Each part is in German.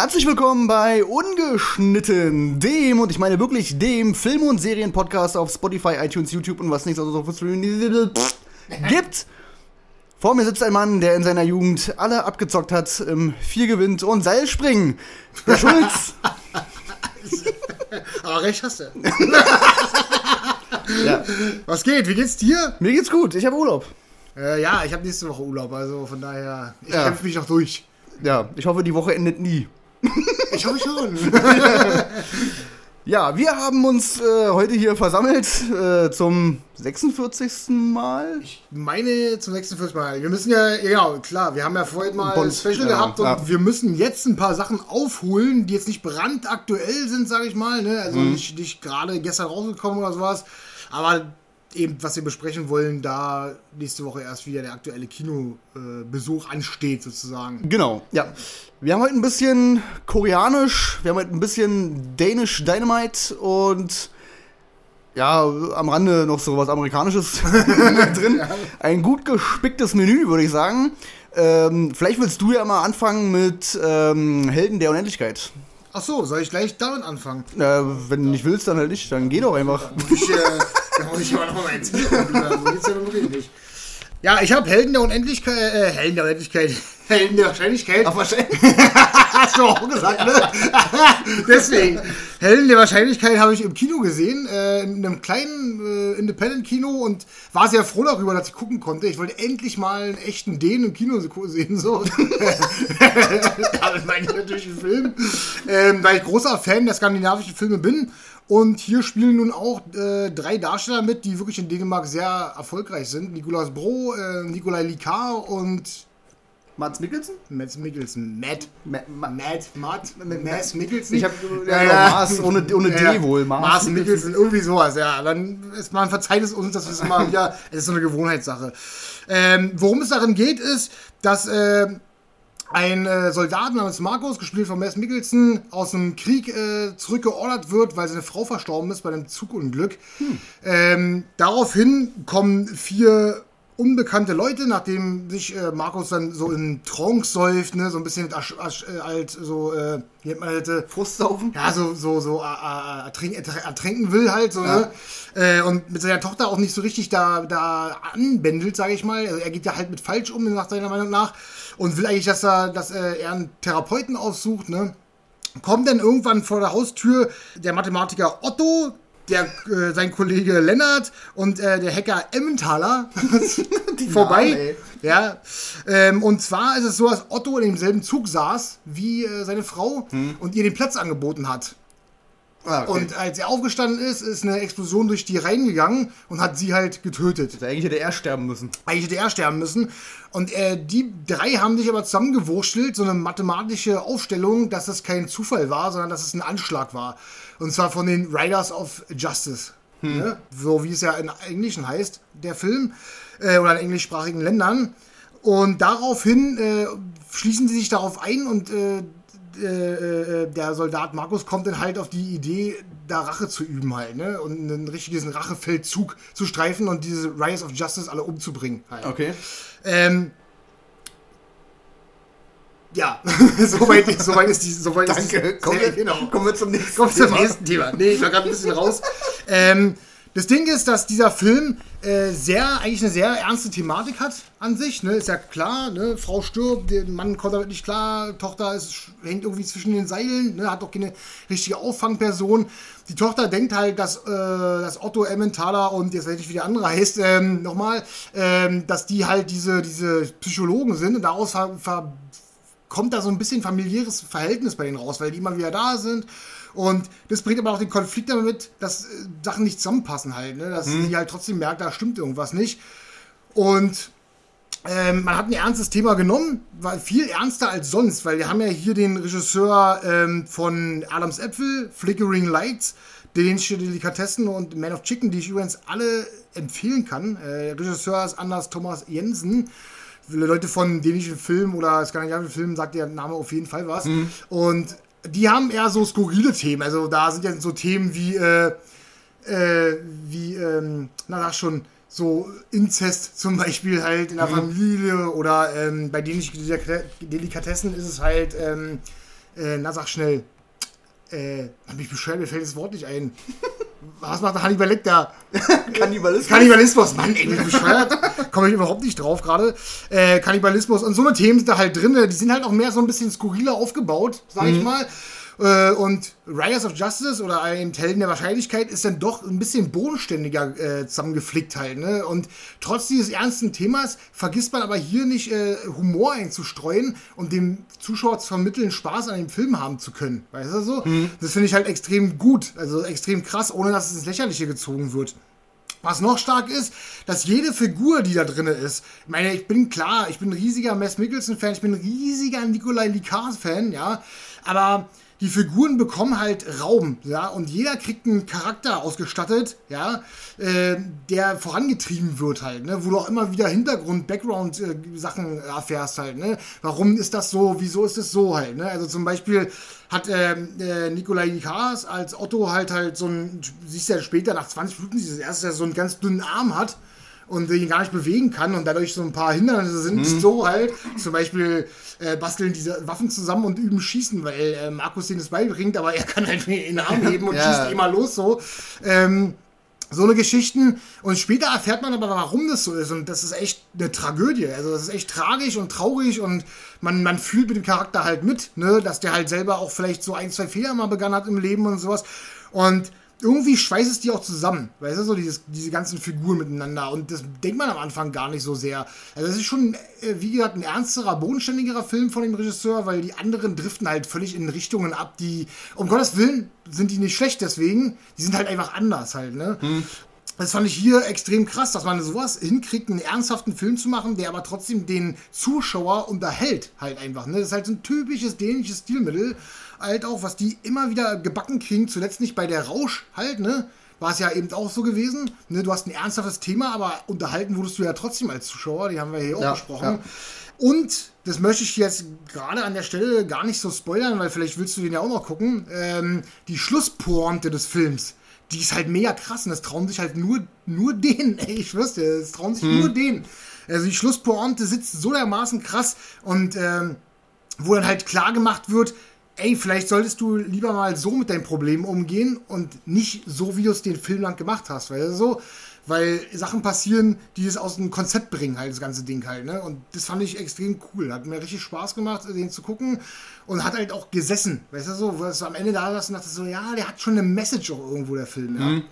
Herzlich willkommen bei Ungeschnitten, dem, und ich meine wirklich dem Film- und Serienpodcast auf Spotify, iTunes, YouTube und was nichts also so gibt. Vor mir sitzt ein Mann, der in seiner Jugend alle abgezockt hat im Viergewind und Seilspringen. Der Schulz. Aber recht hast du. ja. Was geht? Wie geht's dir? Mir geht's gut, ich habe Urlaub. Äh, ja, ich habe nächste Woche Urlaub, also von daher, ich Ja. kämpfe mich noch durch. Ja, ich hoffe, die Woche endet nie. Ich hoffe schon. Ja, wir haben uns äh, heute hier versammelt äh, zum 46. Mal. Ich meine zum 46 Mal. Wir müssen ja, ja, klar, wir haben ja vorhin mal Bond, ein Special ja, gehabt und ja. wir müssen jetzt ein paar Sachen aufholen, die jetzt nicht brandaktuell sind, sage ich mal. Ne? Also Mhm. nicht, nicht gerade gestern rausgekommen oder sowas. Aber eben, was wir besprechen wollen, da nächste Woche erst wieder der aktuelle Kinobesuch ansteht, sozusagen. Genau, ja. Wir haben heute ein bisschen koreanisch, wir haben heute ein bisschen Danish Dynamite und ja, am Rande noch so was Amerikanisches drin. Ein gut gespicktes Menü, würde ich sagen. Ähm, vielleicht willst du ja mal anfangen mit ähm, Helden der Unendlichkeit. Ach so, soll ich gleich damit anfangen? Äh, wenn du nicht willst, dann halt nicht, dann geh doch einfach. Ich, äh, da muss ich aber noch mal eins. So geht's ja nun wirklich nicht. Ja, ich habe Helden der Unendlichkeit, äh, Helden der Unendlichkeit, Helden der Wahrscheinlichkeit. wahrscheinlich. Hast du auch gesagt, ne? Deswegen. Helden der Wahrscheinlichkeit habe ich im Kino gesehen, äh, in einem kleinen äh, Independent-Kino und war sehr froh darüber, dass ich gucken konnte. Ich wollte endlich mal einen echten Dänen im Kino sehen, so. Damit meine ich natürlich einen Film. Ähm, weil ich großer Fan der skandinavischen Filme bin. Und hier spielen nun auch äh, drei Darsteller mit, die wirklich in Dänemark sehr erfolgreich sind. Nicolas Bro, äh, Nikolai Likar und Mats Mikkelsen? Mads Mikkelsen. Matt. Ma Ma Matt, Matt, Mads Mikkelsen. Ich hab ja, ja, Mars ohne, ohne D wohl. Mars, Mars Mikkelsen, irgendwie sowas, ja. Dann ist man verzeiht es uns, dass wir es mal wieder, es ist so eine Gewohnheitssache. Ähm, worum es darin geht, ist, dass äh, ein äh, Soldat namens Markus, gespielt von Mads Mikkelsen, aus dem Krieg äh, zurückgeordert wird, weil seine Frau verstorben ist bei einem Zugunglück. Ähm, daraufhin kommen vier unbekannte Leute, nachdem sich äh, Markus dann so in Trance säuft, ne, so ein bisschen asch, asch, äh, alt, so, äh, wie nennt man das? äh, Frustsaufen? ja, so, so, so äh, äh, ertrink, ertränken will halt, so, Ja. ne? Äh, und mit seiner Tochter auch nicht so richtig da, da anbändelt, sage ich mal. Also er geht ja halt mit falsch um, nach seiner Meinung nach. Und will eigentlich, dass er, dass er, er einen Therapeuten aufsucht, ne? Kommt dann irgendwann vor der Haustür der Mathematiker Otto, der, äh, sein Kollege Lennart und äh, der Hacker Emmentaler vorbei. Ja, ähm, und zwar ist es so, dass Otto in demselben Zug saß wie äh, seine Frau und ihr den Platz angeboten hat. Ah, okay. Und als er aufgestanden ist, ist eine Explosion durch die Reihen gegangen und hat sie halt getötet. Eigentlich hätte er sterben müssen. Eigentlich hätte er sterben müssen. Und äh, die drei haben sich aber zusammengewurschtelt, so eine mathematische Aufstellung, dass das kein Zufall war, sondern dass es ein Anschlag war. Und zwar von den Riders of Justice. Ne? So wie es ja in Englischen heißt, der Film. Äh, oder in englischsprachigen Ländern. Und daraufhin äh, schließen sie sich darauf ein und äh, äh, äh, der Soldat Markus kommt dann halt auf die Idee, da Rache zu üben halt, ne? Und einen richtigen Rachefeldzug zu streifen und diese Riders of Justice alle umzubringen halt. Okay. Ähm, ja, soweit, soweit ist die, soweit ist Danke. die, Kommen wir, genau. kommen wir zum nächsten Kommt zum Thema. nächsten Thema. Nee, ich war gerade ein bisschen raus. Ähm, das Ding ist, dass dieser Film äh, sehr, eigentlich eine sehr ernste Thematik hat an sich. Ne? Ist ja klar, ne? Frau stirbt, der Mann kommt damit nicht klar, Tochter ist, hängt irgendwie zwischen den Seilen, ne? hat doch keine richtige Auffangperson. Die Tochter denkt halt, dass, äh, dass Otto Emmentaler und jetzt weiß ich wie der andere heißt, ähm, nochmal, ähm, dass die halt diese, diese Psychologen sind und daraus ver, ver, kommt da so ein bisschen familiäres Verhältnis bei denen raus, weil die immer wieder da sind. Und das bringt aber auch den Konflikt damit, dass äh, Sachen nicht zusammenpassen halt, ne? dass sie halt trotzdem merkt, da stimmt irgendwas nicht. Und ähm, man hat ein ernstes Thema genommen, war viel ernster als sonst, weil wir haben ja hier den Regisseur ähm, von Adams Äpfel, Flickering Lights, dänische Delikatessen und Man of Chicken, die ich übrigens alle empfehlen kann. Äh, Regisseur ist Anders Thomas Jensen. Leute von dänischen Filmen oder skandinavischen Filmen sagt der Name auf jeden Fall was. Und die haben eher so skurrile Themen. Also da sind ja so Themen wie, äh, äh, wie, ähm, na sag schon, so Inzest zum Beispiel halt in der Familie oder ähm, bei dänischen Delika- Delikatessen ist es halt, ähm, Äh, na, sag schnell. Äh, mich bescheuert, mir fällt das Wort nicht ein. Was macht der Hannibal Lecter? Kannibalismus. Kannibalismus, Mann, ey, bin bescheuert. Komme ich überhaupt nicht drauf gerade. Äh, Kannibalismus und so eine Themen sind da halt drin. Die sind halt auch mehr so ein bisschen skurriler aufgebaut, sag ich mal. Äh, und Riders of Justice oder ein Helden der Wahrscheinlichkeit ist dann doch ein bisschen bodenständiger äh, zusammengeflickt halt. Ne? Und trotz dieses ernsten Themas vergisst man aber hier nicht äh, Humor einzustreuen und dem Zuschauer zu vermitteln, Spaß an dem Film haben zu können. Weißt du so? Das finde ich halt extrem gut, also extrem krass, ohne dass es ins Lächerliche gezogen wird. Was noch stark ist, dass jede Figur, die da drin ist, ich meine, ich bin klar, ich bin ein riesiger Mess Mickelson-Fan, ich bin ein riesiger Nikolai Likar-Fan, ja, aber die Figuren bekommen halt Raum, ja, und jeder kriegt einen Charakter ausgestattet, ja, äh, der vorangetrieben wird halt, ne, wo du auch immer wieder Hintergrund, Background-Sachen äh, erfährst halt, ne, warum ist das so, wieso ist es so halt, ne, also zum Beispiel hat ähm, äh, Nikolai Nikars als Otto halt halt so ein, siehst du ja später nach 20 Minuten, dieses erste, der so einen ganz dünnen Arm hat, und ihn gar nicht bewegen kann und dadurch so ein paar Hindernisse sind, so halt. Zum Beispiel äh, basteln diese Waffen zusammen und üben Schießen, weil äh, Markus denen das beibringt, aber er kann halt in den Arm heben und Ja. schießt immer los so. Ähm, so eine Geschichten. Und später erfährt man aber, warum das so ist. Und das ist echt eine Tragödie. Also das ist echt tragisch und traurig und man, man fühlt mit dem Charakter halt mit, ne, dass der halt selber auch vielleicht so ein, zwei Fehler mal begangen hat im Leben und sowas. Und irgendwie schweißt es die auch zusammen, weißt du, so dieses, diese ganzen Figuren miteinander. Und das denkt man am Anfang gar nicht so sehr. Also, das ist schon, äh, wie gesagt, ein ernsterer, bodenständigerer Film von dem Regisseur, weil die anderen driften halt völlig in Richtungen ab, die, um Gottes Willen, sind die nicht schlecht deswegen. Die sind halt einfach anders halt, ne? Das fand ich hier extrem krass, dass man sowas hinkriegt, einen ernsthaften Film zu machen, der aber trotzdem den Zuschauer unterhält, halt einfach. Ne? Das ist halt so ein typisches dänisches Stilmittel, halt auch, was die immer wieder gebacken kriegen. Zuletzt nicht bei der Rausch halt, ne? War es ja eben auch so gewesen. Ne? Du hast ein ernsthaftes Thema, aber unterhalten wurdest du ja trotzdem als Zuschauer. Die haben wir hier auch Ja, besprochen. ja. Und das möchte ich jetzt gerade an der Stelle gar nicht so spoilern, weil vielleicht willst du den ja auch noch gucken. Ähm, die Schlusspointe des Films, die ist halt mega krass und das trauen sich halt nur, nur denen, ey, ich dir, das trauen sich nur denen. Also die Schlusspointe sitzt so dermaßen krass und ähm, wo dann halt klar gemacht wird, ey, vielleicht solltest du lieber mal so mit deinen Problemen umgehen und nicht so, wie du es den Film lang gemacht hast, weil so, weil Sachen passieren, die das aus dem Konzept bringen, halt das ganze Ding halt, ne? Und das fand ich extrem cool. Hat mir richtig Spaß gemacht, den zu gucken und hat halt auch gesessen, weißt du so, wo es am Ende da saß und dachte so, ja, der hat schon eine Message auch irgendwo, der Film, ja.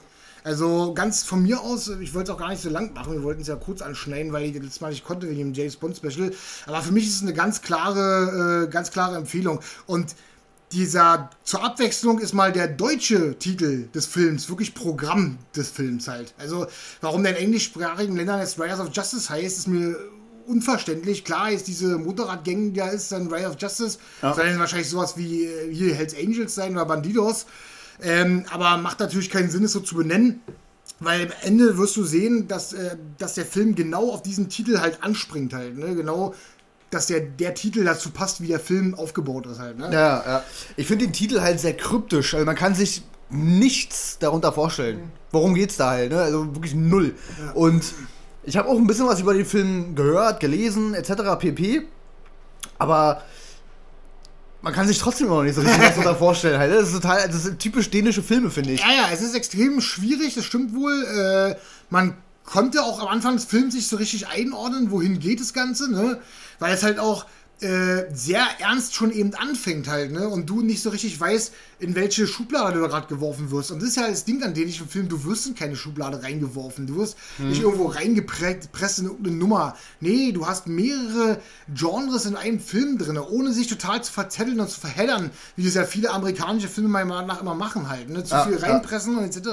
Also ganz von mir aus, ich wollte es auch gar nicht so lang machen, wir wollten es ja kurz anschneiden, weil ich das letzte Mal nicht konnte wegen dem James Bond Special. Aber für mich ist es eine ganz klare, äh, ganz klare Empfehlung. Und dieser zur Abwechslung ist mal der deutsche Titel des Films, wirklich Programm des Films halt. Also warum der in englischsprachigen Ländern jetzt Riders of Justice heißt, ist mir unverständlich. Klar ist diese Motorradgang, die da ist, dann Riders of Justice, Ja. soll dann wahrscheinlich sowas wie äh, hier Hells Angels sein oder Bandidos. Ähm, aber macht natürlich keinen Sinn, es so zu benennen. Weil am Ende wirst du sehen, dass, äh, dass der Film genau auf diesen Titel halt anspringt halt. Ne? Genau, dass der, der Titel dazu passt, wie der Film aufgebaut ist halt. Ne? Ja, ja. Ich finde den Titel halt sehr kryptisch. Also man kann sich nichts darunter vorstellen. Worum geht's da halt, ne? Also wirklich null. Und ich habe auch ein bisschen was über den Film gehört, gelesen, etc. pp. Aber man kann sich trotzdem noch nicht so richtig was darunter vorstellen halt. ne? Das ist total, das sind typisch dänische Filme, finde ich. Ja, ja, es ist extrem schwierig, das stimmt wohl. Äh, man konnte auch am Anfang des Films nicht so richtig einordnen, wohin geht das Ganze, ne? Weil es halt auch äh, sehr ernst schon eben anfängt halt, ne? Und du nicht so richtig weißt, in welche Schublade du da gerade geworfen wirst. Und das ist ja das Ding an dänischen Filmen, du wirst in keine Schublade reingeworfen. Du wirst nicht irgendwo reingepresst in irgendeine Nummer. Nee, du hast mehrere Genres in einem Film drin, ohne sich total zu verzetteln und zu verheddern, wie das ja viele amerikanische Filme meiner Meinung nach immer machen halt, ne? Zu Ja, viel ja. reinpressen und etc.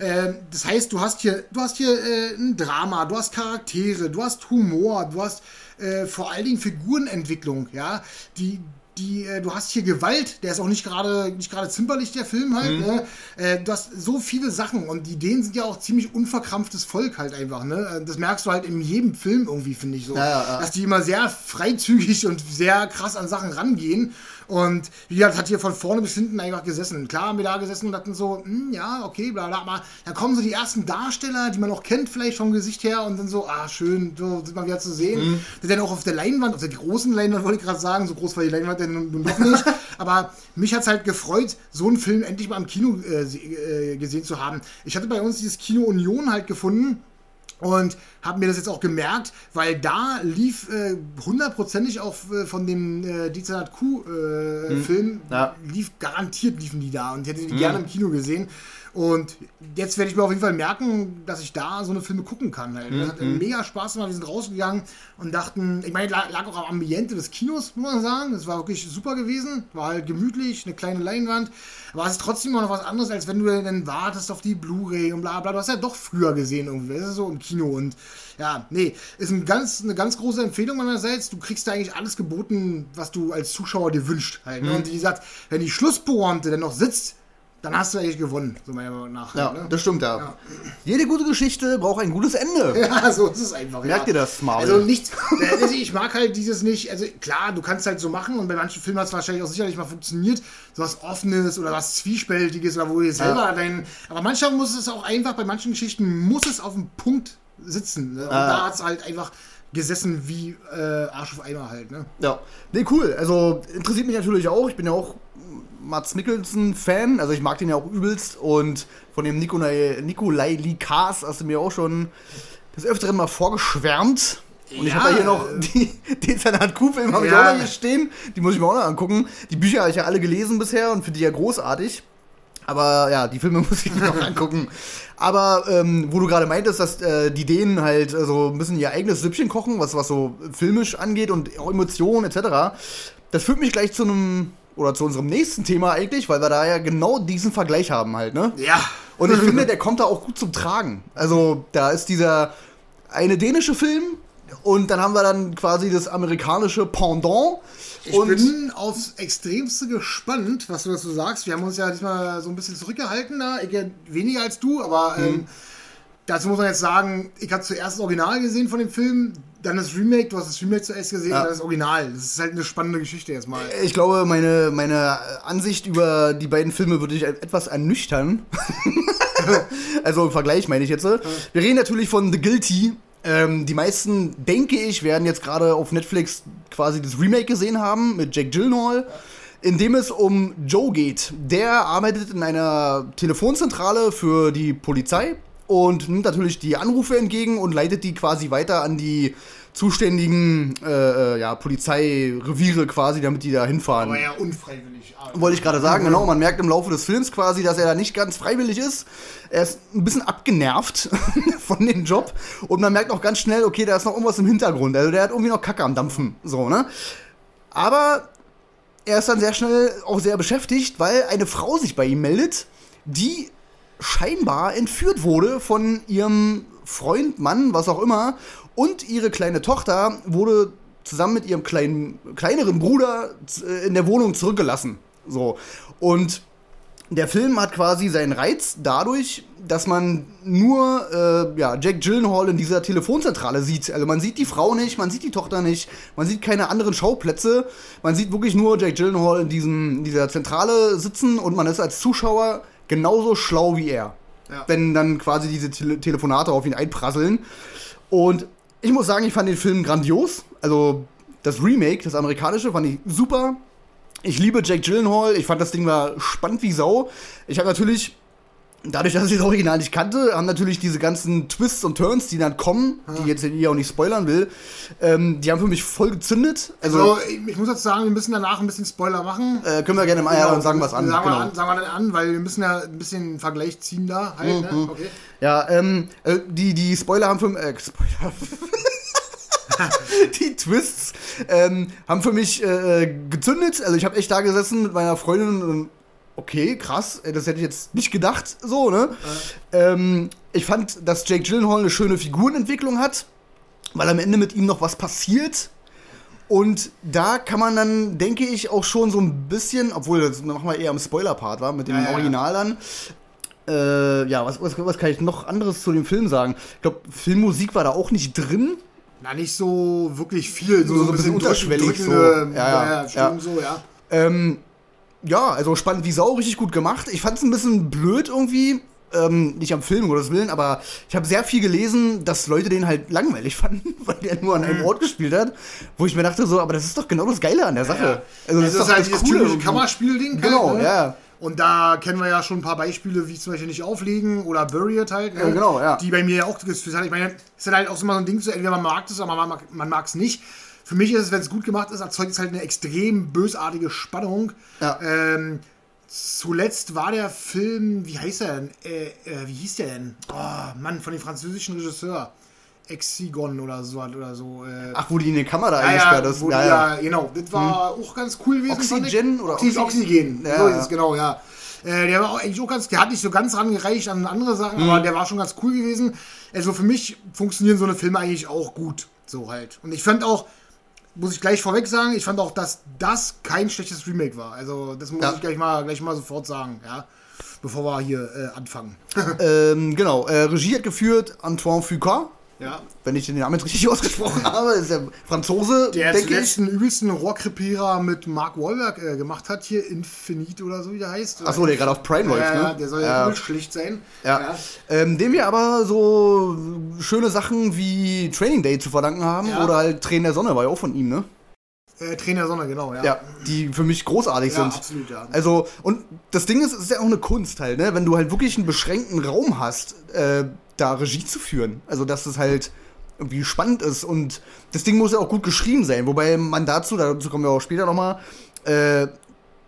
Ähm, das heißt, du hast hier, du hast hier äh, ein Drama, du hast Charaktere, du hast Humor, du hast äh, vor allen Dingen Figurenentwicklung, ja, die die, äh, du hast hier Gewalt, der ist auch nicht gerade nicht gerade zimperlich, der Film halt. Ne? Äh, du hast so viele Sachen und die Dänen sind ja auch ziemlich unverkrampftes Volk halt einfach. Ne? Äh, Das merkst du halt in jedem Film irgendwie, finde ich so. Ja, ja, ja. Dass die immer sehr freizügig und sehr krass an Sachen rangehen. Und wie gesagt, hat hier von vorne bis hinten einfach gesessen. Klar haben wir da gesessen und hatten so, hm, ja, okay, bla bla, aber dann kommen so die ersten Darsteller, die man auch kennt, vielleicht vom Gesicht her, und dann so, ah, schön, so sind mal wieder zu sehen. Mhm. Die dann auch auf der Leinwand, auf der großen Leinwand wollte ich gerade sagen, so groß war die Leinwand denn nun nun doch nicht, Aber mich hat es halt gefreut, so einen Film endlich mal im Kino äh, äh, gesehen zu haben. Ich hatte bei uns dieses Kino Union halt gefunden und habe mir das jetzt auch gemerkt, weil da lief äh, hundertprozentig auch äh, von dem äh, Dizanat Q-Film, äh, hm. ja. lief garantiert liefen die da und ich hätte die hm. gerne im Kino gesehen. Und jetzt werde ich mir auf jeden Fall merken, dass ich da so eine Filme gucken kann. Halt. Das hat mhm. mega Spaß gemacht. Wir sind rausgegangen und dachten, ich meine, lag auch am Ambiente des Kinos, muss man sagen. Das war wirklich super gewesen. War halt gemütlich, eine kleine Leinwand. Aber es ist trotzdem immer noch was anderes, als wenn du dann wartest auf die Blu-ray und bla bla. Du hast ja doch früher gesehen irgendwie. Das ist so im Kino und ja, nee, ist ein ganz, eine ganz große Empfehlung meinerseits. Du kriegst da eigentlich alles geboten, was du als Zuschauer dir wünschst. Halt, ne? mhm. Und wie gesagt, wenn die Schlusspointe dann noch sitzt, dann hast du eigentlich gewonnen, so meiner Meinung nach. Ja, ne? das stimmt, ja. ja. Jede gute Geschichte braucht ein gutes Ende. Ja, so ist es einfach. Merkt ja. ihr das, Marvel? Also nicht, äh, ich mag halt dieses nicht, also klar, du kannst halt so machen und bei manchen Filmen hat es wahrscheinlich auch sicherlich mal funktioniert, so was Offenes oder was Zwiespältiges oder wo ihr selber ja. dein, aber manchmal muss es auch einfach, bei manchen Geschichten muss es auf dem Punkt sitzen. Ne? Und ah. da hat es halt einfach gesessen wie äh, Arsch auf Eimer halt, ne? Ja. Nee, cool. Also interessiert mich natürlich auch. Ich bin ja auch Mats Mikkelsen-Fan. Also ich mag den ja auch übelst. Und von dem Nikolai, Nikolai Likas hast du mir auch schon des Öfteren mal vorgeschwärmt. Und ja. ich habe ja hier noch die, den Sanat Q-Film habe ja. ich auch noch hier stehen. Die muss ich mir auch noch angucken. Die Bücher habe ich ja alle gelesen bisher und finde die ja großartig. Aber ja, die Filme muss ich mir noch angucken. Aber ähm, wo du gerade meintest, dass äh, die Dänen halt äh, so ein bisschen ihr eigenes Süppchen kochen, was, was so filmisch angeht und auch Emotionen etc., das führt mich gleich zu einem oder zu unserem nächsten Thema eigentlich, weil wir da ja genau diesen Vergleich haben halt, ne? Ja. Und ich finde, der kommt da auch gut zum Tragen. Also, da ist dieser eine dänische Film und dann haben wir dann quasi das amerikanische Pendant. Ich und bin aufs Extremste gespannt, was du dazu sagst. Wir haben uns ja diesmal so ein bisschen zurückgehalten da. Weniger als du, aber mhm. ähm, dazu muss man jetzt sagen, ich habe zuerst das Original gesehen von dem Film dann das Remake, du hast das Remake zuerst gesehen, ja. dann das Original. Das ist halt eine spannende Geschichte erstmal. Ich glaube, meine, meine Ansicht über die beiden Filme würde dich etwas ernüchtern. also im Vergleich meine ich jetzt. Wir reden natürlich von The Guilty. Ähm, die meisten, denke ich, werden jetzt gerade auf Netflix quasi das Remake gesehen haben mit Jack Gyllenhaal. In dem es um Joe geht. Der arbeitet in einer Telefonzentrale für die Polizei und nimmt natürlich die Anrufe entgegen und leitet die quasi weiter an die zuständigen äh, äh ja, Polizeireviere quasi, damit die da hinfahren. Aber ja unfreiwillig. Wollte ich gerade sagen, genau. Man merkt im Laufe des Films quasi, dass er da nicht ganz freiwillig ist. Er ist ein bisschen abgenervt von dem Job. Und man merkt auch ganz schnell, okay, da ist noch irgendwas im Hintergrund. Also der hat irgendwie noch Kacke am Dampfen. So, ne? Aber er ist dann sehr schnell auch sehr beschäftigt, weil eine Frau sich bei ihm meldet, die scheinbar entführt wurde von ihrem Freund, Mann, was auch immer. Und ihre kleine Tochter wurde zusammen mit ihrem kleinen, kleineren Bruder äh, in der Wohnung zurückgelassen. So. Und der Film hat quasi seinen Reiz dadurch, dass man nur äh, ja, Jack Gyllenhaal in dieser Telefonzentrale sieht. Also man sieht die Frau nicht, man sieht die Tochter nicht, man sieht keine anderen Schauplätze. Man sieht wirklich nur Jack Gyllenhaal in, diesem, in dieser Zentrale sitzen und man ist als Zuschauer genauso schlau wie er. Ja. Wenn dann quasi diese Tele Telefonate auf ihn einprasseln. Und ich muss sagen, ich fand den Film grandios. Also das Remake, das amerikanische, fand ich super. Ich liebe Jake Gyllenhaal. Ich fand das Ding war spannend wie Sau. Ich habe natürlich dadurch, dass ich das Original nicht kannte, haben natürlich diese ganzen Twists und Turns, die dann kommen, ah. die jetzt hier auch nicht spoilern will, ähm, die haben für mich voll gezündet. Also, also, ich muss jetzt sagen, wir müssen danach ein bisschen Spoiler machen. Äh, können wir gerne mal genau, ja, sagen was an. Sagen, genau. wir an. sagen wir dann an, weil wir müssen ja ein bisschen einen Vergleich ziehen da. Halt, ne? mhm. ne? okay. Ja, ähm, äh, die, die Spoiler haben für äh, Spoiler. die Twists ähm, haben für mich äh, gezündet. Also ich habe echt da gesessen mit meiner Freundin und okay, krass, das hätte ich jetzt nicht gedacht, so, ne? Ja. Ähm, ich fand, dass Jake Gyllenhaal eine schöne Figurenentwicklung hat, weil am Ende mit ihm noch was passiert. Und da kann man dann, denke ich, auch schon so ein bisschen, obwohl das machen wir eher im Spoiler-Part, war, mit dem ja, Original dann. Äh, ja, was, was, was kann ich noch anderes zu dem Film sagen? Ich glaube, Filmmusik war da auch nicht drin. Na, nicht so wirklich viel. So, so, so ein bisschen unterschwellig. So. Ja, ja, ja, so, ja. Ähm, ja, also spannend wie Sau, richtig gut gemacht. Ich fand es ein bisschen blöd irgendwie, ähm, nicht am Film, Gottes Willen, aber ich habe sehr viel gelesen, dass Leute den halt langweilig fanden, weil der nur an einem Ort gespielt hat, wo ich mir dachte so, aber das ist doch genau das Geile an der Sache. Ja. Also das, das, ist halt dieses typische Kammerspielding. Genau, halt, ne? ja. Und da kennen wir ja schon ein paar Beispiele, wie zum Beispiel nicht auflegen oder Buried halt. Ne? Ja, genau, ja. Die bei mir ja auch das hat. Ich meine, es ist halt auch so mal so ein Ding, so, entweder man mag es mag man mag es nicht. Für mich ist es, wenn es gut gemacht ist, erzeugt es halt eine extrem bösartige Spannung. Ja. Ähm, zuletzt war der Film, wie heißt er denn? Äh, äh, wie hieß der denn? Oh, Mann, von dem französischen Regisseur. Exigon oder so oder so. Äh, Ach, wo die in die Kamera eingesperrt ja, ist. Ja, ja. ja, genau. Das war auch ganz cool gewesen. Oxygen oder Oxy Oxy- Oxygen. Ja, so ist es, genau, ja. Äh, der war auch eigentlich auch ganz, der hat nicht so ganz rangereicht an andere Sachen, Mhm. aber der war schon ganz cool gewesen. Also für mich funktionieren so eine Filme eigentlich auch gut. So halt. Und ich fand auch, muss ich gleich vorweg sagen, ich fand auch, dass das kein schlechtes Remake war. Also das muss Ja. ich gleich mal, gleich mal sofort sagen, ja. Bevor wir hier äh, anfangen. Ähm, genau, äh, Regie hat geführt Antoine Fuqua, ja. wenn ich den Namen jetzt richtig ausgesprochen habe, ist der Franzose, Der denke zuletzt ich. den übelsten Rohrkrepierer mit Mark Wahlberg äh, gemacht hat, hier Infinite oder so, wie der heißt. Achso, der gerade auf Prime läuft, ja, ne? ja, der soll ja, ja. übel schlicht sein. Ja. Ähm, dem wir aber so schöne Sachen wie Training Day zu verdanken haben Ja. oder halt Tränen der Sonne war ja auch von ihm, ne? Äh, Trainer Sonne, genau, ja. Ja, die für mich großartig Ja, sind. absolut, ja. Also, und das Ding ist, es ist ja auch eine Kunst halt, ne? Wenn du halt wirklich einen beschränkten Raum hast, äh, da Regie zu führen. Also, dass es halt irgendwie spannend ist und das Ding muss ja auch gut geschrieben sein. Wobei man dazu, dazu kommen wir auch später nochmal, äh,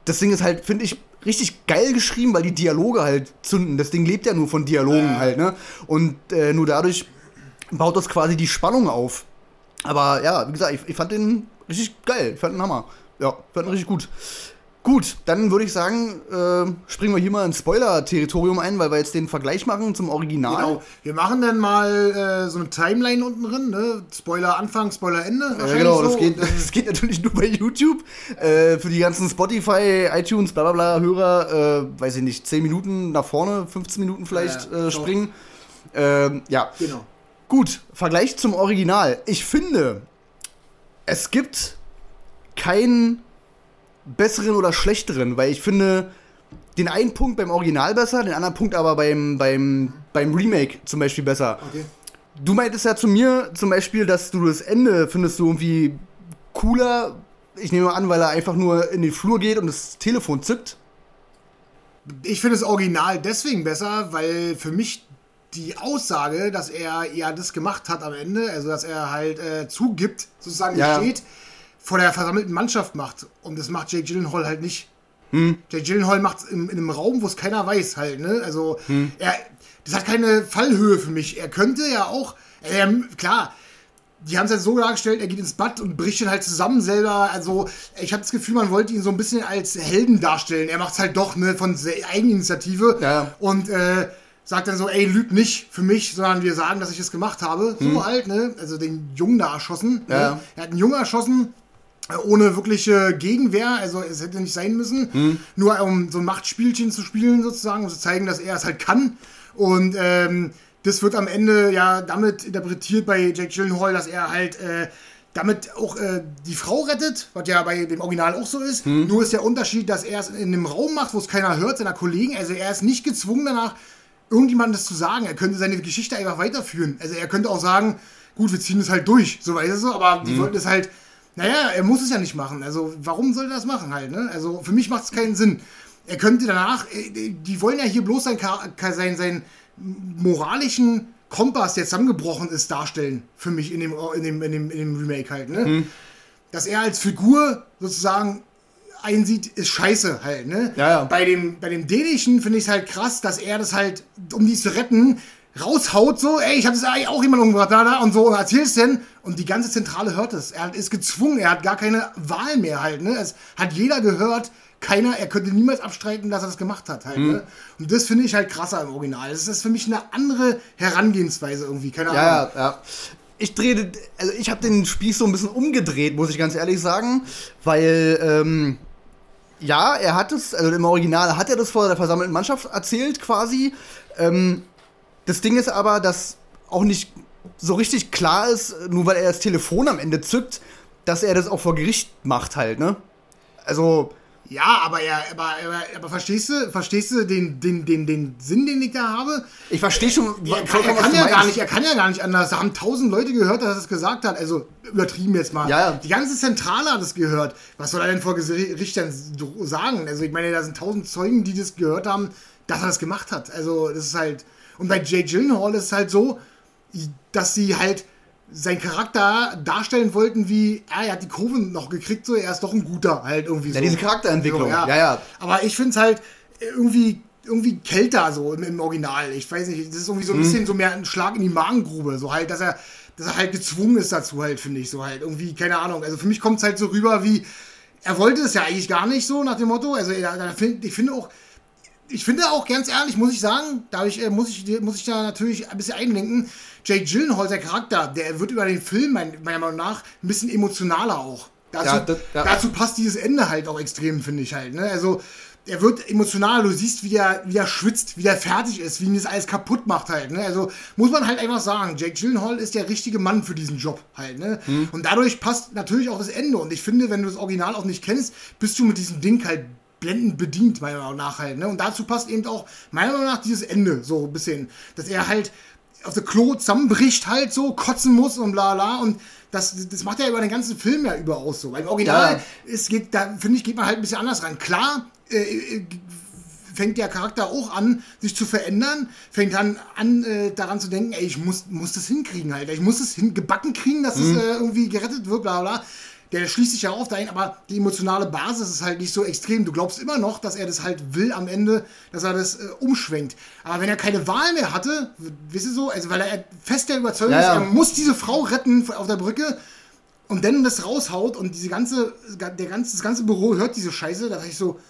das Ding ist halt, finde ich, richtig geil geschrieben, weil die Dialoge halt zünden. Das Ding lebt ja nur von Dialogen halt, ne? Und äh, nur dadurch baut das quasi die Spannung auf. Aber ja, wie gesagt, ich, ich fand den richtig geil. Ich fand den Hammer. Ja, ich fand den richtig gut. Gut, dann würde ich sagen, äh, springen wir hier mal ins Spoiler-Territorium ein, weil wir jetzt den Vergleich machen zum Original. Genau. Wir machen dann mal äh, so eine Timeline unten drin, ne? Spoiler Anfang, Spoiler Ende. Ja, genau, so. das geht, dann- das geht natürlich nur bei YouTube. Äh, für die ganzen Spotify, iTunes, bla bla bla Hörer, äh, weiß ich nicht, 10 Minuten nach vorne, 15 Minuten vielleicht Ja, äh, springen. Ähm, ja, Genau. Gut, Vergleich zum Original. Ich finde, es gibt keinen besseren oder schlechteren, weil ich finde den einen Punkt beim Original besser, den anderen Punkt aber beim, beim, beim Remake zum Beispiel besser. Okay. Du meintest ja zu mir zum Beispiel, dass du das Ende findest du irgendwie cooler. Ich nehme an, weil er einfach nur in den Flur geht und das Telefon zückt. Ich finde das Original deswegen besser, weil für mich die Aussage, dass er ja das gemacht hat am Ende, also dass er halt äh, zugibt, sozusagen Ja. steht, vor der versammelten Mannschaft macht. Und das macht Jake Gyllenhaal halt nicht. Jake Gyllenhaal macht es in, in einem Raum, wo es keiner weiß halt, ne? Also, er, das hat keine Fallhöhe für mich. Er könnte ja auch, ähm, klar, die haben es halt so dargestellt, er geht ins Bad und bricht dann halt zusammen selber. Also, ich habe das Gefühl, man wollte ihn so ein bisschen als Helden darstellen. Er macht es halt doch, ne, von Eigeninitiative. Ja. Und äh, sagt dann so, ey, lüg nicht für mich, sondern wir sagen, dass ich es gemacht habe. So halt, ne? Also den Jungen da erschossen. Ja. Ne? Er hat einen Jungen erschossen, äh, ohne wirkliche Gegenwehr, also es hätte nicht sein müssen, nur um so ein Machtspielchen zu spielen sozusagen, um zu zeigen, dass er es halt kann. Und ähm, das wird am Ende ja damit interpretiert bei Jake Gyllenhaal, dass er halt äh, damit auch äh, die Frau rettet, was ja bei dem Original auch so ist. Nur ist der Unterschied, dass er es in einem Raum macht, wo es keiner hört, seiner Kollegen. Also er ist nicht gezwungen danach, irgendjemandem das zu sagen. Er könnte seine Geschichte einfach weiterführen. Also er könnte auch sagen, gut, wir ziehen es halt durch, so weißt du so, aber die wollten es halt, naja, er muss es ja nicht machen. Also warum soll er das machen halt, ne? Also für mich macht es keinen Sinn. Er könnte danach, äh, die wollen ja hier bloß sein, sein, sein moralischen Kompass, der zusammengebrochen ist, darstellen. Für mich in dem, in dem, in dem, in dem Remake halt, ne? Dass er als Figur sozusagen einsieht, ist scheiße halt, ne? Ja, ja. Bei dem, bei dem Dänischen finde ich es halt krass, dass er das halt, um die zu retten, raushaut so, ey, ich habe das eigentlich auch jemand umgebracht, da, da, und so, und erzähl's denn, und die ganze Zentrale hört es. Er ist gezwungen, er hat gar keine Wahl mehr halt, ne? Es hat jeder gehört, keiner, er könnte niemals abstreiten, dass er das gemacht hat halt, Mhm. ne? Und das finde ich halt krasser im Original. Das ist für mich eine andere Herangehensweise irgendwie, keine Ahnung. Ja, ja, ja. Ich drehe, also ich habe den Spieß so ein bisschen umgedreht, muss ich ganz ehrlich sagen, weil ähm, ja, er hat es, also im Original hat er das vor der versammelten Mannschaft erzählt quasi. Ähm, das Ding ist aber, dass auch nicht so richtig klar ist, nur weil er das Telefon am Ende zückt, dass er das auch vor Gericht macht halt, ne? Also Ja, aber er, aber, aber, aber verstehst du, verstehst du den, den, den, den Sinn, den ich da habe? Ich verstehe schon, Er kann, er kann ja gar nicht, er kann ja gar nicht anders. Da haben tausend Leute gehört, dass er das gesagt hat. Also übertrieben jetzt mal. Ja, ja. Die ganze Zentrale hat es gehört. Was soll er denn vor Gerichtern sagen? Also ich meine, da sind tausend Zeugen, die das gehört haben, dass er das gemacht hat. Also das ist halt. Und bei Jay Gyllenhaal ist es halt so, dass sie halt seinen Charakter darstellen wollten, wie ah, er hat die Kurve noch gekriegt, so er ist doch ein guter halt irgendwie Ja, so. diese Charakterentwicklung. So, ja. ja, Aber ich finde es halt irgendwie irgendwie kälter so im, im Original. Ich weiß nicht, das ist irgendwie so ein Mhm. bisschen so mehr ein Schlag in die Magengrube, so halt, dass er dass er halt gezwungen ist dazu halt, finde ich so halt irgendwie keine Ahnung. Also für mich kommt es halt so rüber wie er wollte es ja eigentlich gar nicht so nach dem Motto. Also er, er find, ich finde auch ich finde auch ganz ehrlich, muss ich sagen, dadurch äh, muss, ich, muss ich da natürlich ein bisschen einlenken. Jake Gyllenhaal, der Charakter, der wird über den Film mein, meiner Meinung nach ein bisschen emotionaler auch. Dazu, Ja, das- ja. dazu passt dieses Ende halt auch extrem, finde ich halt. Ne? Also er wird emotional, du siehst, wie der, wie der schwitzt, wie der fertig ist, wie ihn das alles kaputt macht halt. Ne? Also muss man halt einfach sagen, Jake Gyllenhaal ist der richtige Mann für diesen Job halt. Ne? Mhm. Und dadurch passt natürlich auch das Ende. Und ich finde, wenn du das Original auch nicht kennst, bist du mit diesem Ding halt blendend bedient, meiner Meinung nach halt. Ne? Und dazu passt eben auch, meiner Meinung nach, dieses Ende so ein bisschen. Dass er halt auf der Klo zusammenbricht halt so, kotzen muss und bla bla. Und das, das macht er über den ganzen Film ja überaus so. Beim Original Ja. ist, geht, da finde ich, geht man halt ein bisschen anders ran. Klar, äh, äh, fängt der Charakter auch an, sich zu verändern, fängt dann an, äh, daran zu denken, ey, ich muss, muss das hinkriegen halt. Ich muss es hin, gebacken kriegen, dass es äh, irgendwie gerettet wird, bla bla. Der schließt sich ja auf dahin, aber die emotionale Basis ist halt nicht so extrem. Du glaubst immer noch, dass er das halt will am Ende, dass er das äh, umschwenkt. Aber wenn er keine Wahl mehr hatte, wisst ihr so, also weil er fest der Überzeugung Ja, ist, ja. er muss diese Frau retten auf der Brücke und dann das raushaut und diese ganze, der ganze, das ganze Büro hört diese Scheiße, da dachte ich so,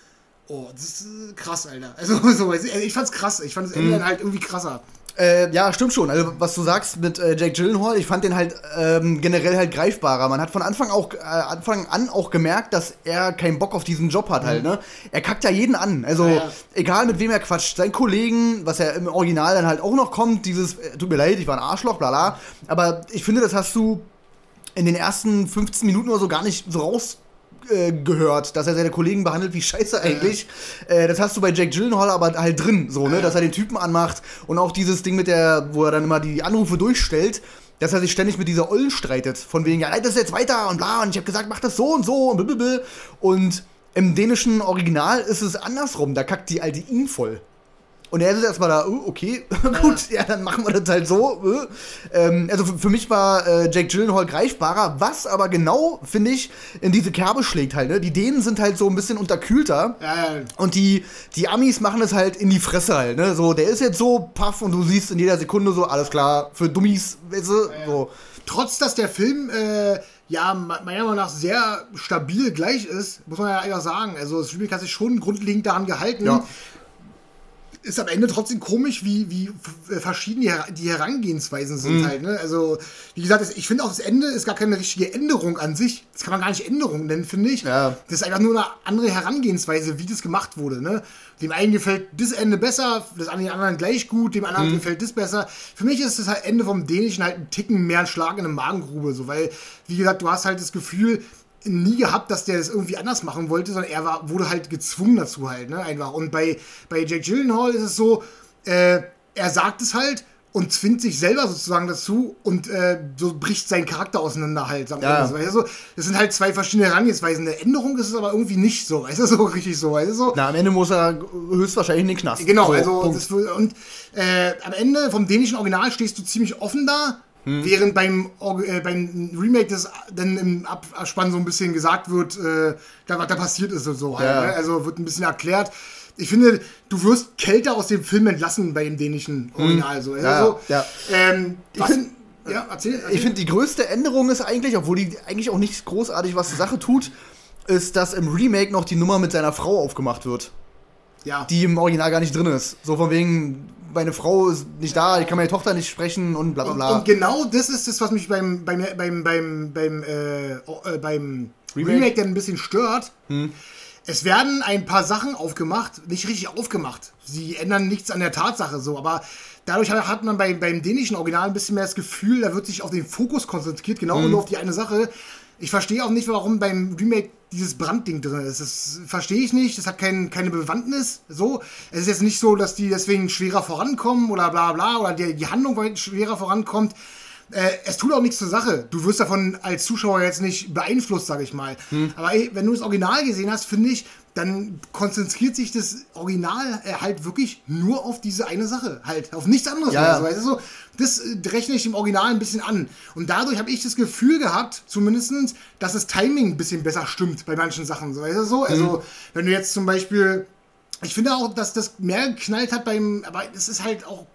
oh, das ist äh, krass, Alter. Also so, ich fand's krass. Ich fand das Mhm. Ende dann halt irgendwie krasser. Äh, ja, stimmt schon. Also, was du sagst mit äh, Jake Gyllenhaal, ich fand den halt ähm, generell halt greifbarer. Man hat von Anfang, auch, äh, Anfang an auch gemerkt, dass er keinen Bock auf diesen Job hat halt, ne? Er kackt ja jeden an. Also, Ja, ja. egal mit wem er quatscht. Sein Kollegen, was ja im Original dann halt auch noch kommt, dieses, äh, tut mir leid, ich war ein Arschloch, bla bla. Aber ich finde, das hast du in den ersten 15 Minuten oder so gar nicht so raus äh, gehört, dass er seine Kollegen behandelt wie scheiße eigentlich. Äh, das hast du bei Jack Gyllenhaal aber halt drin, so, ne, dass er den Typen anmacht und auch dieses Ding mit der, wo er dann immer die Anrufe durchstellt, dass er sich ständig mit dieser Ollen streitet, von wegen, ja, leite das jetzt weiter und bla, und ich habe gesagt, mach das so und so und blablabla. Und im dänischen Original ist es andersrum, da kackt die Alte ihn voll. Und er ist erstmal da, oh, okay, gut, ja. dann machen wir das halt so. äh. Ähm, also für, für mich war äh, Jake Gyllenhaal greifbarer, was aber genau, finde ich, in diese Kerbe schlägt halt. Ne? Die Dänen sind halt so ein bisschen unterkühlter. Ja, ja. Und die, die Amis machen es halt in die Fresse halt, ne? So, der ist jetzt so paff und du siehst in jeder Sekunde so, alles klar, für Dummies, weißt du, so. Trotz, dass der Film äh, ja me- meiner Meinung nach sehr stabil gleich ist, muss man ja einfach sagen. Also das Remake hat sich schon grundlegend daran gehalten. Ja. Ist am Ende trotzdem komisch, wie, wie verschieden die, Her- die Herangehensweisen sind Mhm. halt. Ne? Also, wie gesagt, ich finde auch das Ende ist gar keine richtige Änderung an sich. Das kann man gar nicht Änderung nennen, finde ich. Ja. Das ist einfach nur eine andere Herangehensweise, wie das gemacht wurde. Ne? Dem einen gefällt das Ende besser, das an den anderen gleich gut, dem anderen gefällt das besser. Für mich ist das halt Ende vom Dänischen halt ein Ticken mehr ein Schlag in eine Magengrube, so, weil, wie gesagt, du hast halt das Gefühl, nie gehabt, dass der das irgendwie anders machen wollte, sondern er war, wurde halt gezwungen dazu halt, ne, einfach. Und bei, bei Jake Gyllenhaal ist es so, äh, er sagt es halt und zwingt sich selber sozusagen dazu und äh, so bricht sein Charakter auseinander halt. Ja. So, weißt du? Das sind halt zwei verschiedene Herangehensweisen. Eine Änderung ist es aber irgendwie nicht so, weißt du, so richtig so, weißt du, so. Na, am Ende muss er höchstwahrscheinlich in den Knast. Genau, so, also das, und äh, am Ende vom dänischen Original stehst du ziemlich offen da, Hm. während beim, äh, beim Remake das dann im Ab- Abspann so ein bisschen gesagt wird, äh, da, was da passiert ist und so halt. Ja. Ne? Also wird ein bisschen erklärt. Ich finde, du wirst kälter aus dem Film entlassen bei dem dänischen Original. So. Also, Hm. Ja, ja. Ähm, was, find- ja, erzähl. erzähl. Ich finde, die größte Änderung ist eigentlich, obwohl die eigentlich auch nicht großartig was zur Sache tut, ist, dass im Remake noch die Nummer mit seiner Frau aufgemacht wird, ja. die im Original gar nicht drin ist. So von wegen, meine Frau ist nicht da, ich kann meine Tochter nicht sprechen und bla bla Und, bla. und genau das ist das, was mich beim, beim, beim, beim, beim, äh, oh, äh, beim Remake. Remake? dann ein bisschen stört. Es werden ein paar Sachen aufgemacht, nicht richtig aufgemacht. Sie ändern nichts an der Tatsache so, aber dadurch hat man bei, beim dänischen Original ein bisschen mehr das Gefühl, da wird sich auf den Fokus konzentriert, genau nur auf die eine Sache. Ich verstehe auch nicht, warum beim Remake dieses Brandding drin ist. Das verstehe ich nicht, das hat kein, keine Bewandtnis. So, es ist jetzt nicht so, dass die deswegen schwerer vorankommen oder bla bla oder die, die Handlung schwerer vorankommt. Äh, es tut auch nichts zur Sache. Du wirst davon als Zuschauer jetzt nicht beeinflusst, sag ich mal. Hm. Aber ey, wenn du das Original gesehen hast, finde ich, dann konzentriert sich das Original äh, halt wirklich nur auf diese eine Sache, halt, auf nichts anderes. Ja. Mehr, so. Das äh, rechne ich dem Original ein bisschen an. Und dadurch habe ich das Gefühl gehabt, zumindest, dass das Timing ein bisschen besser stimmt bei manchen Sachen. So, weißt du, so? Also, mhm. wenn du jetzt zum Beispiel, ich finde auch, dass das mehr geknallt hat beim, aber es ist halt auch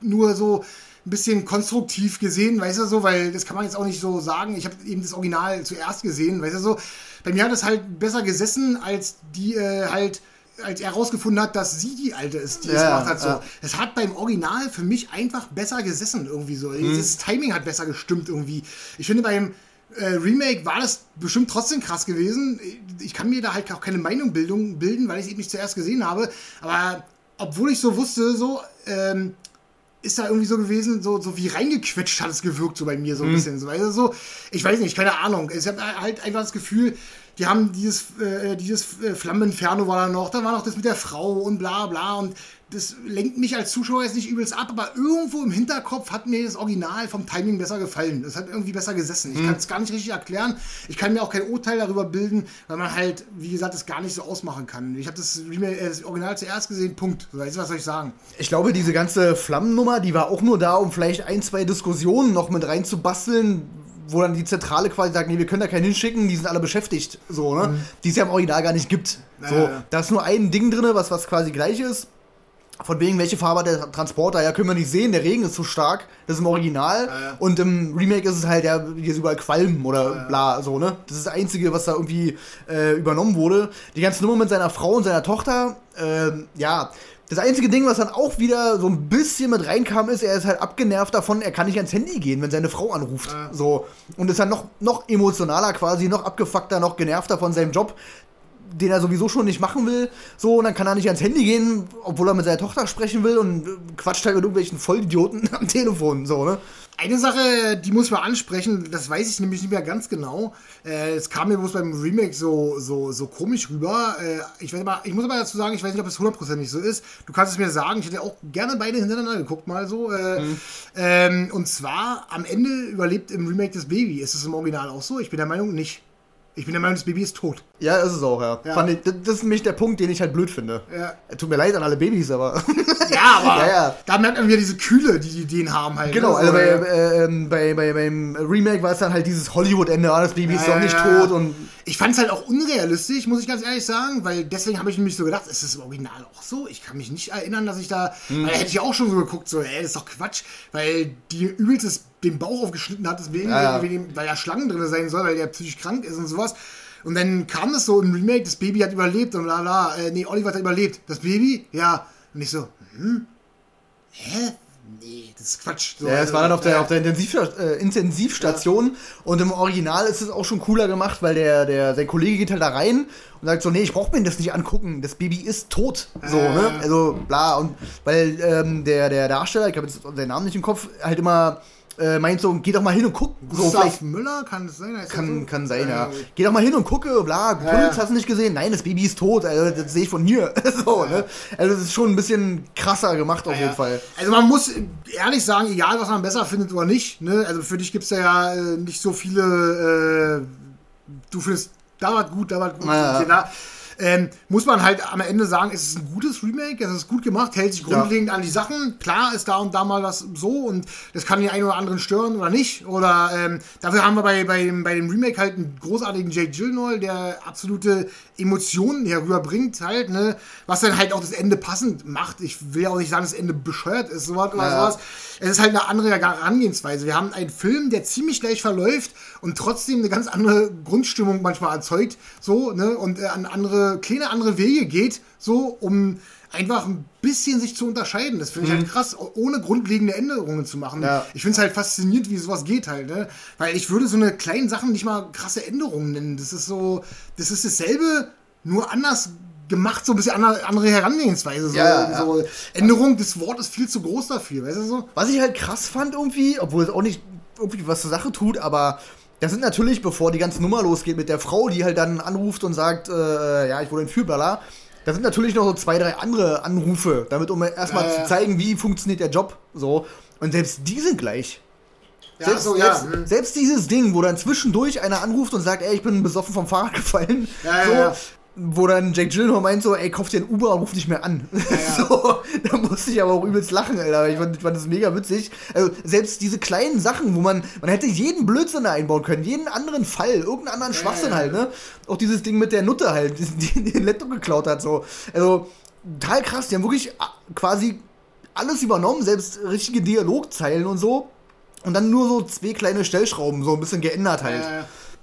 nur so, ein bisschen konstruktiv gesehen, weißt du so, weil das kann man jetzt auch nicht so sagen. Ich habe eben das Original zuerst gesehen, weißt du so. Bei mir hat es halt besser gesessen, als die äh, halt als er herausgefunden hat, dass sie die alte ist, die ja, es gemacht hat. So. Ja. Es hat beim Original für mich einfach besser gesessen, irgendwie so. Mhm. Das Timing hat besser gestimmt, irgendwie. Ich finde, beim äh, Remake war das bestimmt trotzdem krass gewesen. Ich kann mir da halt auch keine Meinung bilden, weil ich es eben nicht zuerst gesehen habe. Aber obwohl ich so wusste, so, ähm, ist da irgendwie so gewesen, so, so wie reingequetscht hat es gewirkt, so bei mir so ein mhm. bisschen. So, also so, ich weiß nicht, keine Ahnung. Ich habe halt einfach das Gefühl, die haben dieses, äh, dieses äh, Flammeninferno war da noch, da war noch das mit der Frau und bla bla und das lenkt mich als Zuschauer jetzt nicht übelst ab, aber irgendwo im Hinterkopf hat mir das Original vom Timing besser gefallen. Das hat irgendwie besser gesessen. Ich mhm. kann es gar nicht richtig erklären. Ich kann mir auch kein Urteil darüber bilden, weil man halt, wie gesagt, das gar nicht so ausmachen kann. Ich habe das, äh, das, Original zuerst gesehen, Punkt. Weißt du, was soll ich sagen? Ich glaube, diese ganze Flammennummer, die war auch nur da, um vielleicht ein, zwei Diskussionen noch mit reinzubasteln, wo dann die Zentrale quasi sagt, nee, wir können da keinen hinschicken, die sind alle beschäftigt, so, ne? Mhm. Die es ja im Original gar nicht gibt. So, da ist nur ein Ding drin, was, was quasi gleich ist. Von wegen, welche Farbe der Transporter, ja, können wir nicht sehen, der Regen ist zu stark, das ist im Original. Ja, ja. Und im Remake ist es halt, ja, hier ist überall Qualm oder ja, bla, so, ne? Das ist das Einzige, was da irgendwie äh, übernommen wurde. Die ganze Nummer mit seiner Frau und seiner Tochter, äh, ja, das einzige Ding, was dann auch wieder so ein bisschen mit reinkam, ist, er ist halt abgenervt davon, er kann nicht ans Handy gehen, wenn seine Frau anruft. Ja. So. Und ist dann noch, noch emotionaler quasi, noch abgefuckter, noch genervter von seinem Job, den er sowieso schon nicht machen will. So, und dann kann er nicht ans Handy gehen, obwohl er mit seiner Tochter sprechen will und quatscht halt mit irgendwelchen Vollidioten am Telefon. So, ne? Eine Sache, die muss man ansprechen, das weiß ich nämlich nicht mehr ganz genau. Äh, es kam mir bloß beim Remake so, so, so komisch rüber. Äh, ich, weiß aber, ich muss aber dazu sagen, ich weiß nicht, ob es hundertprozentig so ist. Du kannst es mir sagen, ich hätte auch gerne beide hintereinander geguckt, mal so. Äh, mhm. ähm, und zwar, am Ende überlebt im Remake das Baby. Ist es im Original auch so? Ich bin der Meinung, nicht. Ich bin der Meinung, das Baby ist tot. Ja, ist es auch, ja. ja. Ich, das ist nämlich der Punkt, den ich halt blöd finde. Ja. Tut mir leid an alle Babys, aber. Ja, aber ja, ja. da merkt man wieder diese Kühle, die die den haben halt. Genau, ne? also bei, äh, bei, bei, beim Remake war es dann halt dieses Hollywood-Ende, ah, das Baby ist doch nicht tot und. Ich fand es halt auch unrealistisch, muss ich ganz ehrlich sagen, weil deswegen habe ich nämlich so gedacht, ist das im Original auch so? Ich kann mich nicht erinnern, dass ich da. Hm. Weil da hätte ich auch schon so geguckt, so, ey, das ist doch Quatsch, weil die übelstes den Bauch aufgeschnitten hat, deswegen, ja, ja. weil ja Schlangen drin sein soll, weil der psychisch krank ist und sowas. Und dann kam das so im Remake, das Baby hat überlebt und bla bla. Äh, nee, Oliver hat überlebt. Das Baby? Ja. Und ich so, hm? Hä? Nee, das ist Quatsch. So, ja, es war dann auf der, auf der Intensiv, äh, Intensivstation ja. und im Original ist es auch schon cooler gemacht, weil der, der, sein Kollege geht halt da rein und sagt so, nee, ich brauch mir das nicht angucken, das Baby ist tot. So, äh. ne? Also, bla, und weil ähm, der, der Darsteller, ich habe jetzt seinen Namen nicht im Kopf, halt immer äh, meint so, geh doch mal hin und guck. So, vielleicht Müller kann es sein? Kann, so? kann sein, ja. Geh doch mal hin und gucke, bla, Puls, ja. hast du nicht gesehen? Nein, das Baby ist tot, also, das sehe ich von hier. so, ne? Also das ist schon ein bisschen krasser gemacht auf ja, jeden Fall. Also man muss ehrlich sagen, egal was man besser findet oder nicht, ne? Also für dich gibt es ja äh, nicht so viele, äh, du findest, da war gut, da war gut. Ja. Ähm, muss man halt am Ende sagen, es ist ein gutes Remake, es ist gut gemacht, hält sich grundlegend ja. an die Sachen. Klar ist da und da mal was so und das kann den einen oder anderen stören oder nicht. Oder ähm, dafür haben wir bei, bei, dem, bei dem Remake halt einen großartigen Jake Gyllenhaal, der absolute Emotionen herüberbringt, halt, ne? Was dann halt auch das Ende passend macht. Ich will ja auch nicht sagen, dass das Ende bescheuert ist sowas oder ja. sowas. Es ist halt eine andere Herangehensweise. Wir haben einen Film, der ziemlich gleich verläuft und trotzdem eine ganz andere Grundstimmung manchmal erzeugt, so, ne? Und äh, an andere, kleine andere Wege geht, so, um einfach ein bisschen sich zu unterscheiden. Das finde ich halt mhm. halt krass, ohne grundlegende Änderungen zu machen. Ja. Ich finde es halt faszinierend, wie sowas geht halt, ne? Weil ich würde so eine kleinen Sachen nicht mal krasse Änderungen nennen. Das ist so, das ist dasselbe, nur anders gemacht, so ein bisschen andere, andere Herangehensweise. So, ja, ja. so Änderung des Wortes viel zu groß dafür, weißt du so? Was ich halt krass fand irgendwie, obwohl es auch nicht irgendwie was zur Sache tut, aber das sind natürlich, bevor die ganze Nummer losgeht mit der Frau, die halt dann anruft und sagt, äh, ja, ich wurde entführt, bla, da sind natürlich noch so zwei, drei andere Anrufe, damit um erstmal ja. zu zeigen, wie funktioniert der Job. So. Und selbst die sind gleich. Ja, selbst, so, ja. selbst, hm. selbst dieses Ding, wo dann zwischendurch einer anruft und sagt, ey, ich bin besoffen vom Fahrrad gefallen. Ja, so. Wo dann Jake Gyllenhaal meint so, ey, kauf dir ein Uber und ruf nicht mehr an. ja. so, da musste ich aber auch übelst lachen, Alter. Ich fand, ich fand das mega witzig. Also, selbst diese kleinen Sachen, wo man, man hätte jeden Blödsinn da einbauen können, jeden anderen Fall, irgendeinen anderen Schwachsinn ja, halt, ne? Auch dieses Ding mit der Nutte halt, die, den Laptop geklaut hat, so. Also, total krass. Die haben wirklich ah, quasi alles übernommen, selbst richtige Dialogzeilen und so. Und dann nur so zwei kleine Stellschrauben, so ein bisschen geändert halt.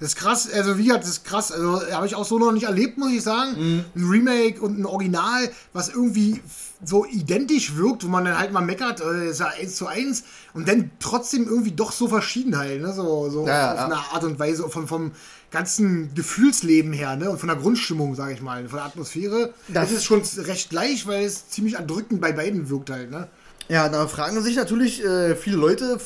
Äh, das ist krass, also wie gesagt, das ist krass. Also habe ich auch so noch nicht erlebt, muss ich sagen. Mhm. Ein Remake und ein Original, was irgendwie so identisch wirkt, wo man dann halt mal meckert, äh, ist ja eins zu eins und dann trotzdem irgendwie doch so verschieden halt, ne? So, so Ja, auf, ja. eine Art und Weise, vom, vom ganzen Gefühlsleben her, ne? Und von der Grundstimmung, sage ich mal, von der Atmosphäre. Das- Das ist schon recht gleich, weil es ziemlich erdrückend bei beiden wirkt halt, ne? Ja, da fragen sich natürlich äh, viele Leute,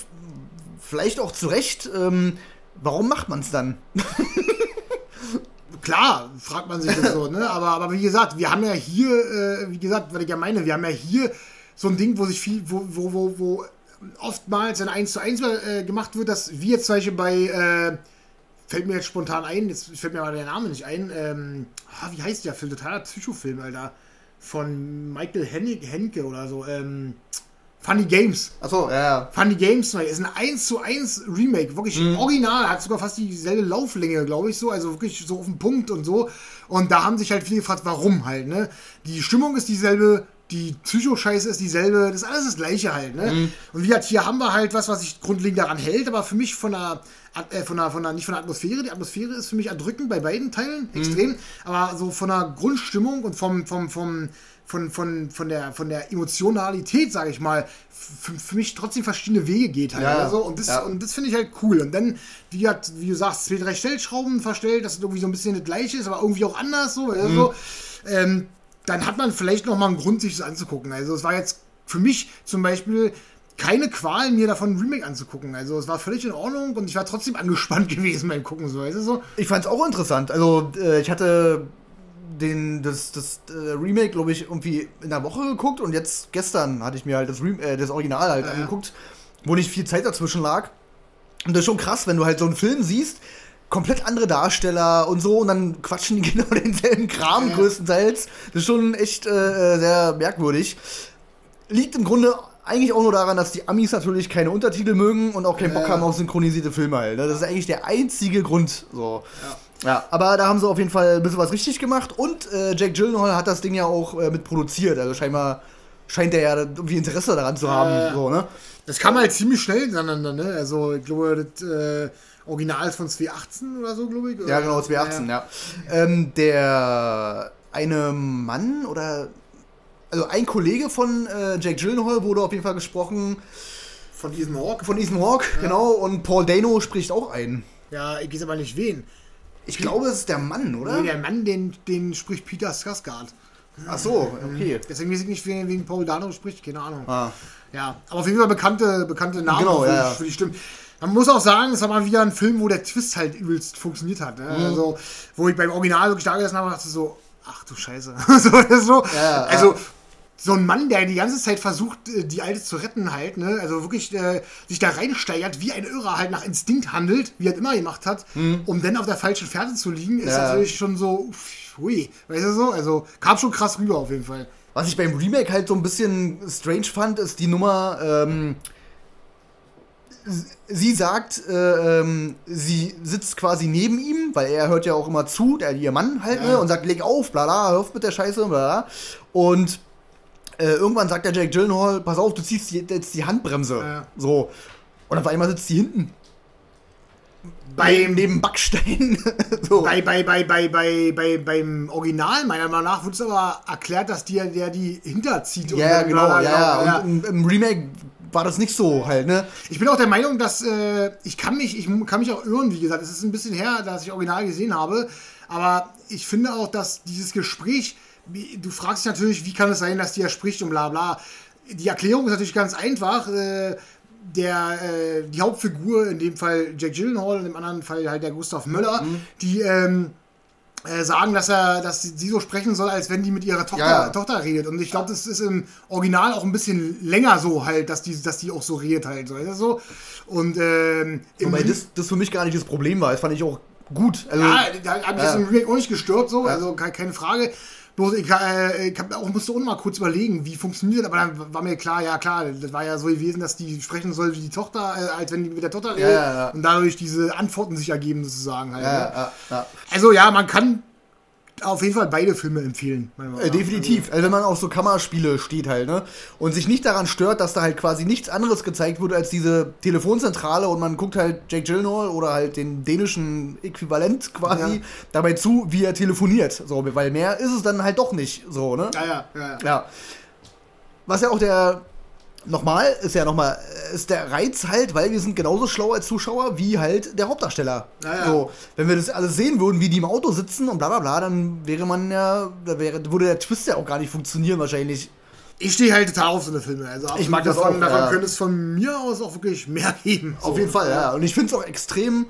vielleicht auch zu Recht, ähm, warum macht man es dann? Klar, fragt man sich das so, ne? Aber, aber wie gesagt, wir haben ja hier, äh, wie gesagt, was ich ja meine, wir haben ja hier so ein Ding, wo sich viel, wo, wo, wo, wo oftmals ein 1 zu 1 äh, gemacht wird, dass wir jetzt zum Beispiel bei, äh, fällt mir jetzt spontan ein, jetzt fällt mir aber der Name nicht ein, ähm, ah, wie heißt der Film? Totaler Psychofilm, Alter. Von Michael Hennig, Henke oder so, ähm, Funny Games. Achso, ja, ja. Funny Games neu. Ist ein 1 zu 1 Remake. Wirklich original. Hat sogar fast dieselbe Lauflänge, glaube ich, so. Also wirklich so auf den Punkt und so. Und da haben sich halt viele gefragt, warum halt, ne? Die Stimmung ist dieselbe. Die Psycho-Scheiße ist dieselbe. Das ist alles das Gleiche halt, ne? Und wie gesagt, hier haben wir halt was, was sich grundlegend daran hält. Aber für mich von der, äh, von der, von der, nicht von der Atmosphäre. Die Atmosphäre ist für mich erdrückend bei beiden Teilen. Extrem. Aber so von der Grundstimmung und vom, vom, vom, von, von, von, der, von der Emotionalität, sage ich mal, für, mich trotzdem verschiedene Wege geht halt. Ja, oder so. Und das, ja. und das finde ich halt cool. Und dann, wie, hat, wie du sagst, zwei, drei Stellschrauben verstellt, dass es irgendwie so ein bisschen das gleiche ist, aber irgendwie auch anders so. Mhm. so. Ähm, dann hat man vielleicht noch mal einen Grund, sich das anzugucken. Also es war jetzt für mich zum Beispiel keine Qual, mir davon ein Remake anzugucken. Also es war völlig in Ordnung und ich war trotzdem angespannt gewesen beim Gucken, so weißt du so. Ich fand's auch interessant. Also, äh, ich hatte den, das, das äh, Remake, glaube ich, irgendwie in der Woche geguckt und jetzt gestern hatte ich mir halt das, Rem äh, das Original halt Ja, ja. angeguckt, wo nicht viel Zeit dazwischen lag. Und das ist schon krass, wenn du halt so einen Film siehst, komplett andere Darsteller und so und dann quatschen die genau denselben Kram Ja. größtenteils. Das ist schon echt äh, sehr merkwürdig. Liegt im Grunde eigentlich auch nur daran, dass die Amis natürlich keine Untertitel mögen und auch keinen Bock Ja. haben auf synchronisierte Filme halt. ne? Das ist eigentlich der einzige Grund. So. Ja, aber da haben sie auf jeden Fall ein bisschen was richtig gemacht und äh, Jack Gyllenhaal hat das Ding ja auch äh, mit produziert. Also scheinbar scheint er ja irgendwie Interesse daran zu haben. Ja. So, ne? Das kam halt ziemlich schnell hintereinander, ne? Also ich glaube, das äh, Original ist von 2018 oder so, glaube ich. Ja, genau, 2018, ja. Ähm, der eine Mann oder also ein Kollege von äh, Jake Gyllenhaal wurde auf jeden Fall gesprochen Von diesem Hawk. von Ethan Hawke, genau, und Paul Dano spricht auch ein. Ja, ich weiß aber nicht wen. Ich glaube, es ist der Mann, oder? Nee, der Mann, den, den spricht Peter Skarsgård. Ach so, okay. Deswegen weiß ich nicht, wen, wen Paul Dano spricht, keine Ahnung. Ah. Ja, aber auf jeden Fall bekannte, bekannte Namen Genau, für, ja, ja. für die Stimmen. Man muss auch sagen, es war mal wieder ein Film, wo der Twist halt übelst funktioniert hat. Mhm. Ne? Also, wo ich beim Original wirklich da gesessen habe und dachte so, ach du Scheiße. so, so. Ja, also, so ein Mann, der die ganze Zeit versucht, äh, die Alte zu retten halt, ne? also wirklich äh, sich da reinsteigert, wie ein Irrer halt nach Instinkt handelt, wie er immer gemacht hat, um dann auf der falschen Fährte zu liegen, ist Mhm. Ja. natürlich schon so, hui, weißt du so? Also, kam schon krass rüber auf jeden Fall. Was ich beim Remake halt so ein bisschen strange fand, ist die Nummer, ähm, sie sagt, äh, ähm, sie sitzt quasi neben ihm, weil er hört ja auch immer zu, der ihr Mann halt, Ja. ne, und sagt, leg auf, bla bla, hör auf mit der Scheiße, bla bla. Und äh, irgendwann sagt der Jack Gyllenhaal, pass auf, du ziehst jetzt die Handbremse. Ja. So. Und auf einmal sitzt die hinten. Beim- neben Backstein. so. Bei, bei, bei, bei, bei, bei, beim Original, meiner Meinung nach, wurde es aber erklärt, dass der die hinterzieht. und ja, ja, genau, ja, ja. ja. Und im, im Remake war das nicht so halt, ne? Ich bin auch der Meinung, dass äh, ich kann mich, ich kann mich auch irren, wie gesagt, es ist ein bisschen her, dass ich Original gesehen habe, aber ich finde auch, dass dieses Gespräch, du fragst dich natürlich, wie kann es sein, dass die ja spricht und bla bla. Die Erklärung ist natürlich ganz einfach. Äh, der, äh, die Hauptfigur, in dem Fall Jack Gyllenhaal, in dem anderen Fall halt der Gustav Möller, die ähm, äh, sagen, dass er, dass sie so sprechen soll, als wenn die mit ihrer Tochter, Ja, ja. Tochter redet. Und ich glaube, das ist im Original auch ein bisschen länger so halt, dass die, dass die auch so redet halt. So, ist das so? Und ähm, im Wobei das, das für mich gar nicht das Problem war. Das fand ich auch gut. Also, Ja, da hat mich Ja. das im Remake auch nicht gestört, so, also ke- keine Frage. Bloß ich, äh, ich hab auch, musste auch noch mal kurz überlegen, wie funktioniert das, aber dann war mir klar, ja klar, das war ja so gewesen, dass die sprechen soll wie die Tochter, äh, als wenn die mit der Tochter redet ja, ja. und dadurch diese Antworten sich ergeben sozusagen halt. ne? Also ja, man kann auf jeden Fall beide Filme empfehlen. Äh, definitiv. Also wenn man auf so Kammerspiele steht halt, ne? Und sich nicht daran stört, dass da halt quasi nichts anderes gezeigt wird als diese Telefonzentrale und man guckt halt Jake Gyllenhaal oder halt den dänischen Äquivalent quasi Ja. dabei zu, wie er telefoniert. So, weil mehr ist es dann halt doch nicht so, ne? Ja, ja, ja. ja. Ja. Was ja auch der. Nochmal, ist ja nochmal, ist der Reiz halt, weil wir sind genauso schlau als Zuschauer wie halt der Hauptdarsteller. Ja, ja. So, wenn wir das alles sehen würden, wie die im Auto sitzen und bla bla bla, dann wäre man ja, da wäre, würde der Twist ja auch gar nicht funktionieren wahrscheinlich. Ich stehe halt total auf so eine Filme. Also Ich mag das davon, auch, Davon ja. könnte es von mir aus auch wirklich mehr geben. Auf So. jeden Fall, ja. Und ich finde es auch extrem,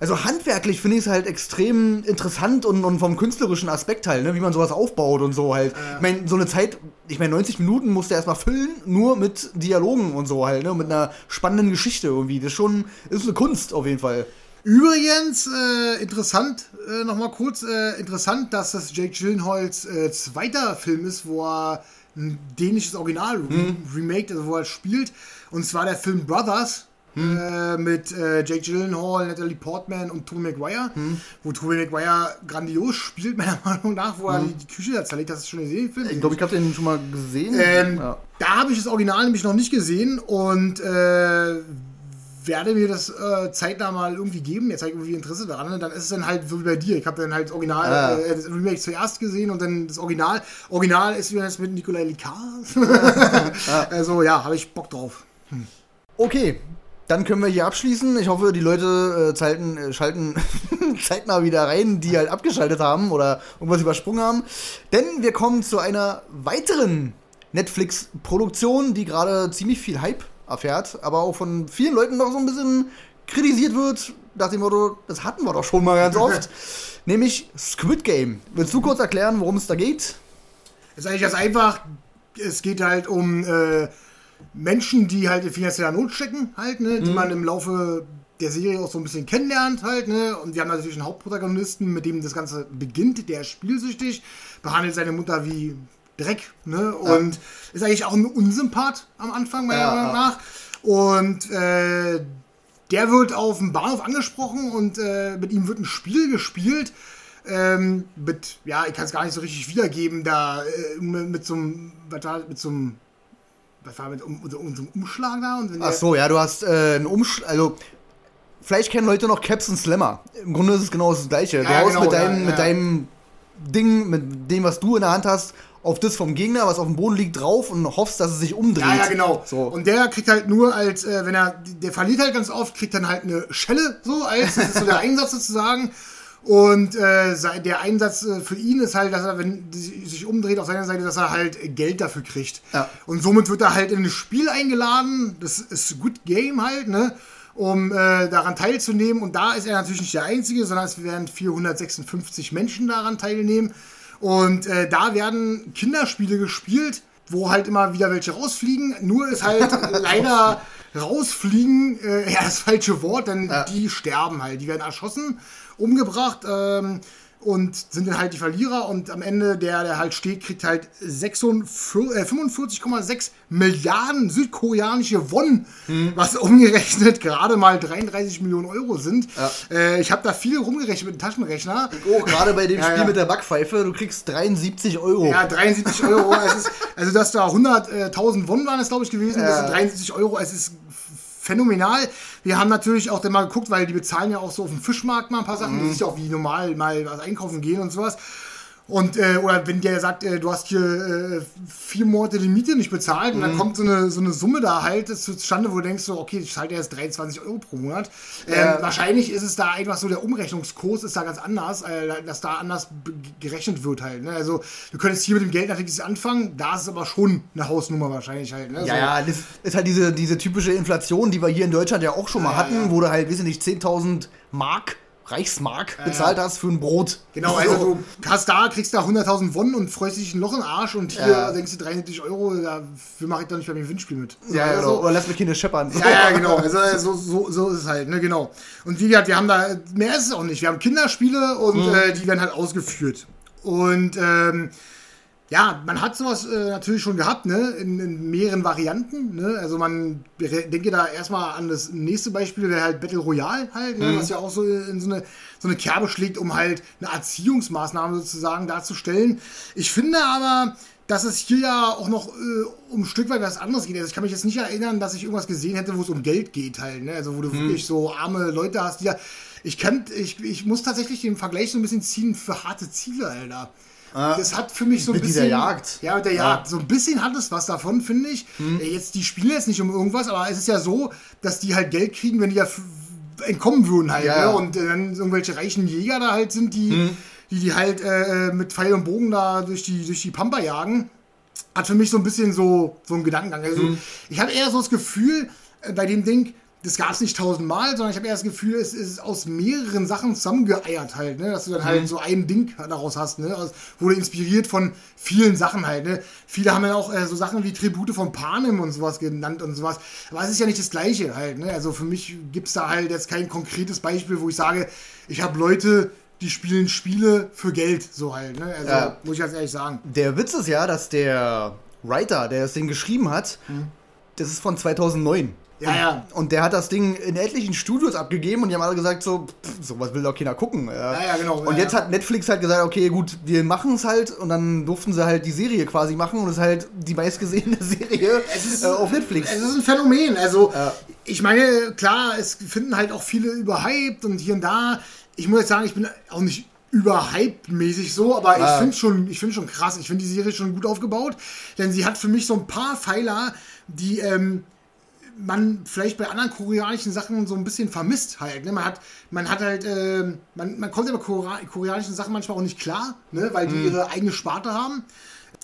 also handwerklich finde ich es halt extrem interessant und, und vom künstlerischen Aspekt halt, ne, wie man sowas aufbaut und so halt. Ich meine, so eine Zeit, ich meine, 90 Minuten musste erstmal füllen, nur mit Dialogen und so halt, ne, mit einer spannenden Geschichte irgendwie. Das ist schon, ist eine Kunst auf jeden Fall. Übrigens, äh, interessant, äh, nochmal kurz, äh, interessant, dass das Jake Gyllenhaals äh, zweiter Film ist, wo er ein dänisches Original re remaked, also wo er spielt. Und zwar der Film Brothers. Äh, mit äh, Jake Gyllenhaal, Natalie Portman und Tobey Maguire, wo Tobey Maguire grandios spielt, meiner Meinung nach, wo er die, die Küche da zerlegt. Das ist schon gesehen, den Film. Ich glaube, ich habe den schon mal gesehen. Ähm, ja. Da habe ich das Original nämlich noch nicht gesehen und äh, werde mir das äh, zeitnah mal irgendwie geben. Jetzt habe ich irgendwie Interesse daran. Dann ist es dann halt so wie bei dir. Ich habe dann halt das Original, Ah. äh, das Remake zuerst gesehen und dann das Original. Original ist wie das mit Nikolai Likar. Also ja, habe ich Bock drauf. Okay, dann können wir hier abschließen. Ich hoffe, die Leute äh, schalten, äh, schalten zeitnah wieder rein, die halt abgeschaltet haben oder irgendwas übersprungen haben. Denn wir kommen zu einer weiteren Netflix-Produktion, die gerade ziemlich viel Hype erfährt, aber auch von vielen Leuten noch so ein bisschen kritisiert wird, nach dem Motto, das hatten wir doch schon mal ganz oft. nämlich Squid Game. Willst du kurz erklären, worum es da geht? ist eigentlich ganz einfach. Es geht halt um äh, Menschen, die halt in finanzieller Not stecken, halt, ne, die man im Laufe der Serie auch so ein bisschen kennenlernt, halt, ne. Und wir haben natürlich einen Hauptprotagonisten, mit dem das Ganze beginnt, der ist spielsüchtig, behandelt seine Mutter wie Dreck, ne? Und ist eigentlich auch ein Unsympath am Anfang, meiner Ja, Meinung ja. nach. Und äh, der wird auf dem Bahnhof angesprochen und äh, mit ihm wird ein Spiel gespielt. Ähm, mit, ja, ich kann es gar nicht so richtig wiedergeben, da äh, mit, mit so einem, mit so einem, was war mit um, so, um, einem Umschlag da? Und Ach so, ja, du hast äh, einen Umschlag, also vielleicht kennen Leute noch Caps und Slammer. Im Grunde ist es genau das gleiche. Du Ja, haust genau, mit, deinem, ja, ja. mit deinem Ding, mit dem, was du in der Hand hast, auf das vom Gegner, was auf dem Boden liegt, drauf und hoffst, dass es sich umdreht. Ja, ja, genau. So. Und der kriegt halt nur als, äh, wenn er, der verliert halt ganz oft, kriegt dann halt eine Schelle, so als, das ist so der Einsatz sozusagen. Und äh, der Einsatz äh, für ihn ist halt, dass er, wenn sich umdreht auf seiner Seite, dass er halt Geld dafür kriegt. Ja. Und somit wird er halt in ein Spiel eingeladen, das ist Good Game halt, ne? Um äh, daran teilzunehmen. Und da ist er natürlich nicht der Einzige, sondern es werden 456 Menschen daran teilnehmen. Und äh, da werden Kinderspiele gespielt, wo halt immer wieder welche rausfliegen. Nur ist halt leider rausfliegen, äh, ja, das falsche Wort, denn Ja. die sterben halt. Die werden erschossen, umgebracht ähm, und sind dann halt die Verlierer. Und am Ende, der, der halt steht, kriegt halt 46 äh, 45,6 Milliarden südkoreanische Won, Hm. was umgerechnet gerade mal 33 Millionen Euro sind. Ja. Äh, ich habe da viel rumgerechnet mit dem Taschenrechner. Oh, gerade bei dem Ja, Spiel ja. mit der Backpfeife, du kriegst 73 Euro. Ja, 73 Euro. es ist, also, dass da 100.000 Won waren es, glaube ich, gewesen. Das sind 73 Euro. Es ist phänomenal. Wir haben natürlich auch dann mal geguckt, weil die bezahlen ja auch so auf dem Fischmarkt mal ein paar Sachen. Mhm. Das ist ja auch wie normal mal was einkaufen gehen und sowas. Und, äh, oder wenn der sagt, äh, du hast hier äh, vier Monate die Miete nicht bezahlt und dann Mhm. kommt so eine, so eine Summe da halt zustande, wo du denkst so, okay, ich zahle jetzt 23 Euro pro Monat. Ähm. Wahrscheinlich ist es da einfach so, der Umrechnungskurs ist da ganz anders, äh, dass da anders gerechnet wird halt. Ne? Also du könntest hier mit dem Geld natürlich anfangen, da ist es aber schon eine Hausnummer wahrscheinlich halt. Ne? Ja, so. ja, das ist halt diese, diese typische Inflation, die wir hier in Deutschland ja auch schon mal hatten, ja. wo du halt, ich nicht, 10.000 Mark, Reichsmark bezahlt hast für ein Brot. Genau, So. also du hast da, kriegst da 100.000 Wonnen und freust dich ein Loch im Arsch und hier Ja. denkst du 73 Euro, dafür mache ich doch nicht beim Gewinnspiel mit. So, Ja, ja, also, genau. Oder lass mir Kinder scheppern. Ja, ja, genau. Also so, so, so ist es halt, ne, genau. Und wie gesagt, wir haben da, mehr ist es auch nicht. Wir haben Kinderspiele und Mhm. äh, die werden halt ausgeführt. Und ähm, ja, man hat sowas äh, natürlich schon gehabt, ne, in, in mehreren Varianten, ne. Also man denke da erstmal an das nächste Beispiel, wäre halt Battle Royale halt, ne, was ja auch so in so eine, so eine Kerbe schlägt, um halt eine Erziehungsmaßnahme sozusagen darzustellen. Ich finde aber, dass es hier ja auch noch äh, um ein Stück weit was anderes geht. Also ich kann mich jetzt nicht erinnern, dass ich irgendwas gesehen hätte, wo es um Geld geht halt. Ne? Also wo du wirklich so arme Leute hast, die da... Ich, kann, ich, ich muss tatsächlich den Vergleich so ein bisschen ziehen für harte Ziele, Alter. Das hat für mich so ein Mit bisschen... dieser Jagd. Ja, mit der Ja. Jagd. So ein bisschen hat es was davon, finde ich. Äh, Jetzt, die spielen jetzt nicht um irgendwas, aber es ist ja so, dass die halt Geld kriegen, wenn die ja entkommen würden halt. Ja, Ne? ja. Und äh, dann irgendwelche reichen Jäger da halt sind, die, die, die halt äh, mit Pfeil und Bogen da durch die, durch die Pampa jagen hat für mich so ein bisschen so, so einen Gedankengang. Also ich habe eher so das Gefühl äh, bei dem Ding, das gab es nicht tausendmal, sondern ich habe eher das Gefühl, es ist aus mehreren Sachen zusammengeeiert halt, ne? dass du dann halt so ein Ding daraus hast, ne? Aus, wurde inspiriert von vielen Sachen halt. Ne? Viele haben ja auch äh, so Sachen wie Tribute von Panem und sowas genannt und sowas. Aber es ist ja nicht das Gleiche halt. Ne? Also für mich gibt es da halt jetzt kein konkretes Beispiel, wo ich sage, ich habe Leute, die spielen Spiele für Geld, so halt. Ne? Also Ja. muss ich ganz ehrlich sagen. Der Witz ist ja, dass der Writer, der das Ding geschrieben hat, das ist von 2009. Ja, ja. Und der hat das Ding in etlichen Studios abgegeben und die haben alle gesagt, so, pff, sowas will doch keiner gucken. Ja, ja, genau, Und ja, jetzt ja. hat Netflix halt gesagt, okay, gut, wir machen es halt und dann durften sie halt die Serie quasi machen und es ist halt die meistgesehene Serie ist- äh, auf Netflix. Es ist ein Phänomen. Also, ich meine, klar, es finden halt auch viele überhyped und hier und da. Ich muss jetzt sagen, ich bin auch nicht überhyped-mäßig so, aber ich finde schon, ich finde schon krass. Ich finde die Serie schon gut aufgebaut, denn sie hat für mich so ein paar Pfeiler, die ähm, man vielleicht bei anderen koreanischen Sachen so ein bisschen vermisst halt. Ne? Man hat, man hat halt, ähm, man, man kommt ja bei Korea koreanischen Sachen manchmal auch nicht klar, ne? weil die ihre eigene Sparte haben.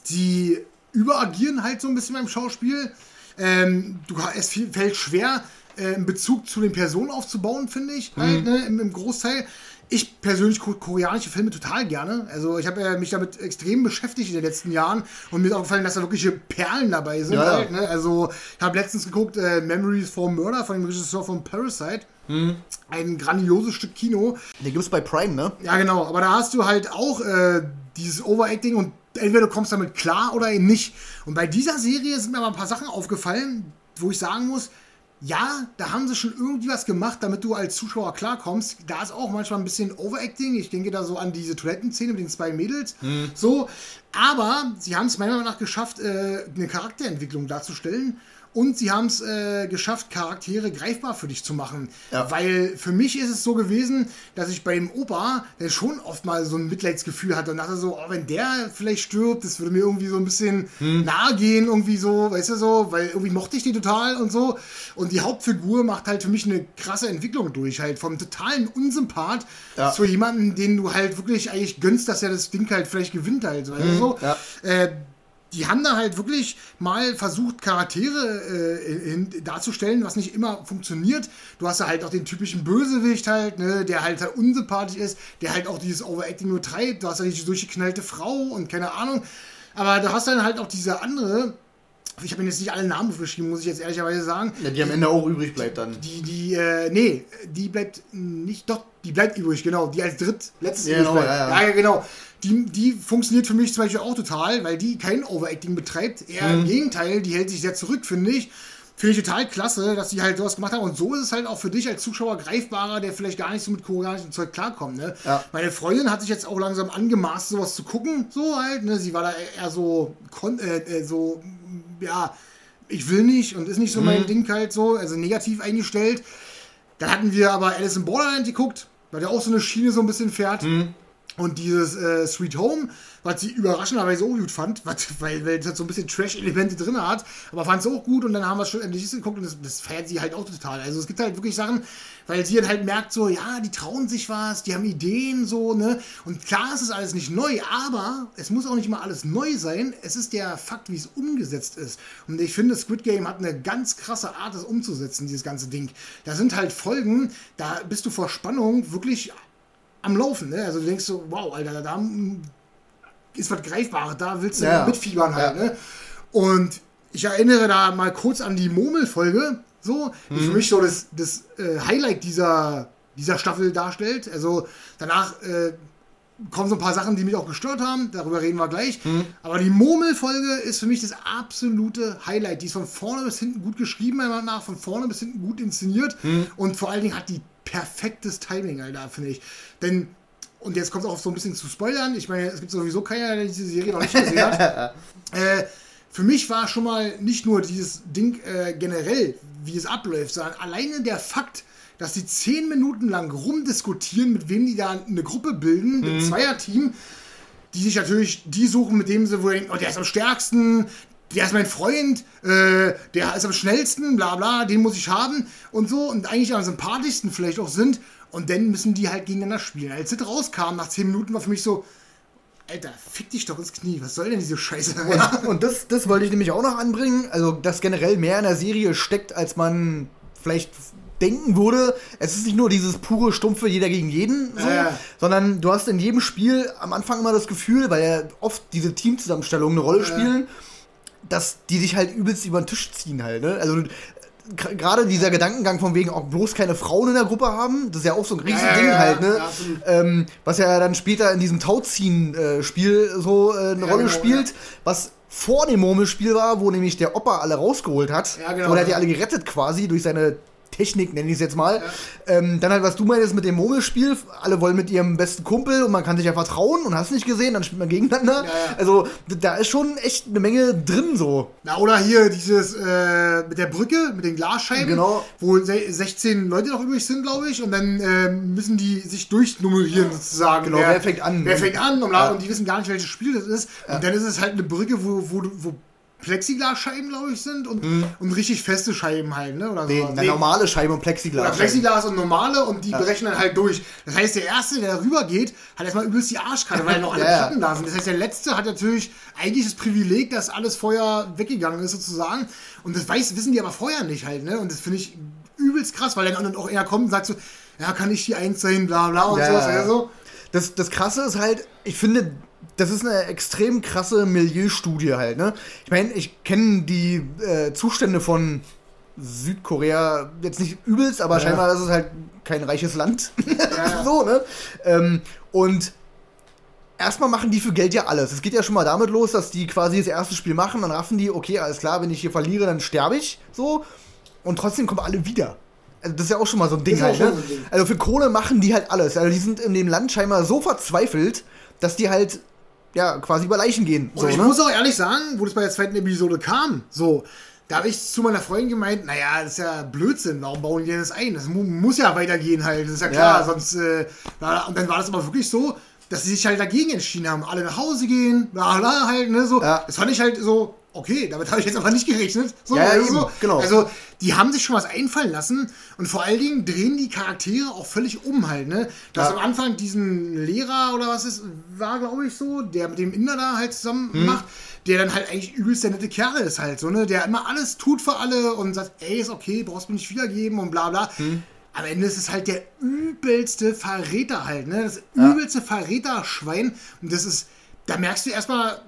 Die überagieren halt so ein bisschen beim Schauspiel. Ähm, du, es fällt schwer, äh, einen Bezug zu den Personen aufzubauen, finde ich, halt, ne, im, im Großteil. Ich persönlich gucke koreanische Filme total gerne. Also ich habe äh, mich damit extrem beschäftigt in den letzten Jahren und mir ist auch gefallen, dass da wirkliche Perlen dabei sind. Ja. Halt, ne? Also ich habe letztens geguckt, äh, Memories for Murder von dem Regisseur von Parasite. Ein grandioses Stück Kino. Den gibt's bei Prime, ne? Ja, genau. Aber da hast du halt auch äh, dieses Overacting und entweder du kommst damit klar oder eben nicht. Und bei dieser Serie sind mir aber ein paar Sachen aufgefallen, wo ich sagen muss, ja, da haben sie schon irgendwie was gemacht, damit du als Zuschauer klarkommst. Da ist auch manchmal ein bisschen Overacting. Ich denke da so an diese Toilettenszene mit den zwei Mädels. So. Aber sie haben es meiner Meinung nach geschafft, äh, eine Charakterentwicklung darzustellen. Und sie haben es äh, geschafft, Charaktere greifbar für dich zu machen. Ja. Weil für mich ist es so gewesen, dass ich bei dem Opa, der schon oft mal so ein Mitleidsgefühl hatte und dachte so, oh, wenn der vielleicht stirbt, das würde mir irgendwie so ein bisschen nahe gehen, irgendwie so, weißt du so, weil irgendwie mochte ich die total und so. Und die Hauptfigur macht halt für mich eine krasse Entwicklung durch, halt vom totalen Unsympath Ja. zu jemandem, den du halt wirklich eigentlich gönnst, dass er das Ding halt vielleicht gewinnt halt, weißt du so. ja. Äh, die haben da halt wirklich mal versucht, Charaktere äh, in, darzustellen, was nicht immer funktioniert. Du hast da halt auch den typischen Bösewicht halt, ne, der halt, halt unsympathisch ist, der halt auch dieses Overacting nur treibt. Du hast ja die durchgeknallte Frau und keine Ahnung. Aber du hast dann halt auch diese andere, ich habe mir jetzt nicht alle Namen aufgeschrieben, muss ich jetzt ehrlicherweise sagen. Ja, die am Ende auch übrig bleibt dann. Die, die, äh, nee, die bleibt nicht, doch, die bleibt übrig, genau. Die als dritt, letztes Ja, übrig genau, bleibt. ja, ja. ja, genau. Die, die funktioniert für mich zum Beispiel auch total, weil die kein Overacting betreibt. Eher Mhm. im Gegenteil, die hält sich sehr zurück, finde ich. Finde ich total klasse, dass die halt sowas gemacht haben. Und so ist es halt auch für dich als Zuschauer greifbarer, der vielleicht gar nicht so mit koreanischem Zeug klarkommt. Ne? Ja. Meine Freundin hat sich jetzt auch langsam angemaßt, sowas zu gucken. So halt. Ne? Sie war da eher so, äh, äh, so, ja, ich will nicht und ist nicht so Mhm. mein Ding halt so, also negativ eingestellt. Dann hatten wir aber Alice in Borderland geguckt, weil der auch so eine Schiene so ein bisschen fährt. Mhm. Und dieses äh, Sweet Home, was sie überraschenderweise auch gut fand, was, weil, weil es halt so ein bisschen Trash-Elemente drin hat, aber fand es auch gut und dann haben wir es schon endlich geguckt und das, das feiert sie halt auch total. Also es gibt halt wirklich Sachen, weil sie dann halt merkt so, ja, die trauen sich was, die haben Ideen so, ne? Und klar ist es alles nicht neu, aber es muss auch nicht immer alles neu sein. Es ist der Fakt, wie es umgesetzt ist. Und ich finde, Squid Game hat eine ganz krasse Art, das umzusetzen, dieses ganze Ding. Da sind halt Folgen, da bist du vor Spannung wirklich am Laufen. Ne? Also du denkst so, wow, Alter, da ist was Greifbares, da willst du ja. mitfiebern halt. Ja. Ne? Und ich erinnere da mal kurz an die Murmel-Folge, so, die mhm. für mich so das, das äh, Highlight dieser, dieser Staffel darstellt. Also danach äh, kommen so ein paar Sachen, die mich auch gestört haben, darüber reden wir gleich. Mhm. Aber die Murmel-Folge ist für mich das absolute Highlight. Die ist von vorne bis hinten gut geschrieben, meiner Meinung nach, von vorne bis hinten gut inszeniert mhm. und vor allen Dingen hat die perfektes Timing, Alter, finde ich. Denn, und jetzt kommt es auch so ein bisschen zu spoilern, ich meine, es gibt sowieso keiner, der diese Serie noch nicht gesehen hat. äh, für mich war schon mal nicht nur dieses Ding äh, generell, wie es abläuft, sondern alleine der Fakt, dass sie zehn Minuten lang rumdiskutieren, mit wem die da eine Gruppe bilden, mhm. ein Zweierteam, die sich natürlich die suchen, mit dem sie wohl denken, oh, der ist am stärksten, der ist mein Freund, äh, der ist am schnellsten, bla bla, den muss ich haben und so und eigentlich am sympathischsten vielleicht auch sind und dann müssen die halt gegeneinander spielen. Als das rauskam nach 10 Minuten war für mich so, Alter, fick dich doch ins Knie, was soll denn diese Scheiße? Und, und das, das wollte ich nämlich auch noch anbringen, also dass generell mehr in der Serie steckt, als man vielleicht denken würde, es ist nicht nur dieses pure stumpfe jeder gegen jeden, so, äh. sondern du hast in jedem Spiel am Anfang immer das Gefühl, weil ja oft diese Teamzusammenstellungen eine Rolle äh. spielen, dass die sich halt übelst über den Tisch ziehen halt, ne? Also gerade dieser Gedankengang von wegen auch bloß keine Frauen in der Gruppe haben, das ist ja auch so ein riesen ja, Ding ja, halt, ne? Ja, ähm, was ja dann später in diesem Tauziehen-Spiel äh, so äh, eine Rolle genau, spielt, was vor dem Murmelspiel war, wo nämlich der Opa alle rausgeholt hat. Ja, genau. Oder hat die alle gerettet quasi durch seine Technik, nenne ich es jetzt mal. Ja. Ähm, dann halt, was du meinst mit dem Murmelspiel, alle wollen mit ihrem besten Kumpel und man kann sich ja vertrauen und hast nicht gesehen, dann spielt man gegeneinander. Ja, ja. Also da ist schon echt eine Menge drin so. Na, oder hier dieses äh, mit der Brücke, mit den Glasscheiben, genau. wo 16 Leute noch übrig sind, glaube ich, und dann äh, müssen die sich durchnummerieren sozusagen. Genau, wer, wer fängt an? Wer fängt an und, und, die wissen gar nicht, welches Spiel das ist. Und dann ist es halt eine Brücke, wo, wo, wo Plexiglasscheiben, glaube ich, sind und, mhm. und richtig feste Scheiben halt, ne? Oder nee, so. nee. normale Scheiben und Plexiglas. Oder Plexiglas und normale und die ja. berechnen dann halt durch. Das heißt, der Erste, der rüber geht, hat erstmal übelst die Arschkarte, weil noch alle ja, Platten da sind. Das heißt, der Letzte hat natürlich eigentlich das Privileg, dass alles vorher weggegangen ist, sozusagen. Und das weiß, wissen die aber vorher nicht halt, ne? Und das finde ich übelst krass, weil dann auch er kommt und sagt so, ja, kann ich die Eins sein, bla bla und ja, sowas. Also. Das, das Krasse ist halt, ich finde, das ist eine extrem krasse Milieustudie halt, ne? Ich meine, ich kenne die äh, Zustände von Südkorea jetzt nicht übelst, aber ja. scheinbar ist es halt kein reiches Land. Ja. so, ne? Ähm, und erstmal machen die für Geld ja alles. Es geht ja schon mal damit los, dass die quasi das erste Spiel machen, dann raffen die, okay, alles klar, wenn ich hier verliere, dann sterbe ich. So. Und trotzdem kommen alle wieder. Also das ist ja auch schon mal so ein Ding halt, ne? Ein Ding. Also für Kohle machen die halt alles. Also die sind in dem Land scheinbar so verzweifelt, dass die halt ja, quasi über Leichen gehen. Und ich ne? muss auch ehrlich sagen, wo das bei der zweiten Episode kam, so, da habe ich zu meiner Freundin gemeint, naja, das ist ja Blödsinn, warum bauen die denn das ein? Das mu muss ja weitergehen halt, das ist ja klar, ja. sonst, äh, und dann war das aber wirklich so, dass sie sich halt dagegen entschieden haben, alle nach Hause gehen, bla bla halt, ne, so. Ja. Das fand ich halt so, okay, damit habe ich jetzt aber nicht gerechnet. So, ja, also, so. genau. Also, die haben sich schon was einfallen lassen und vor allen Dingen drehen die Charaktere auch völlig um halt, ne? Du ja. am Anfang diesen Lehrer oder was es war, glaube ich, so, der mit dem Inder da halt zusammen hm. macht, der dann halt eigentlich übelst der nette Kerl ist halt, so, ne? Der immer alles tut für alle und sagt, ey, ist okay, brauchst du mir nicht wiedergeben und bla bla. Hm. Am Ende ist es halt der übelste Verräter halt, ne? Das übelste ja. Verräterschwein und das ist, da merkst du erstmal,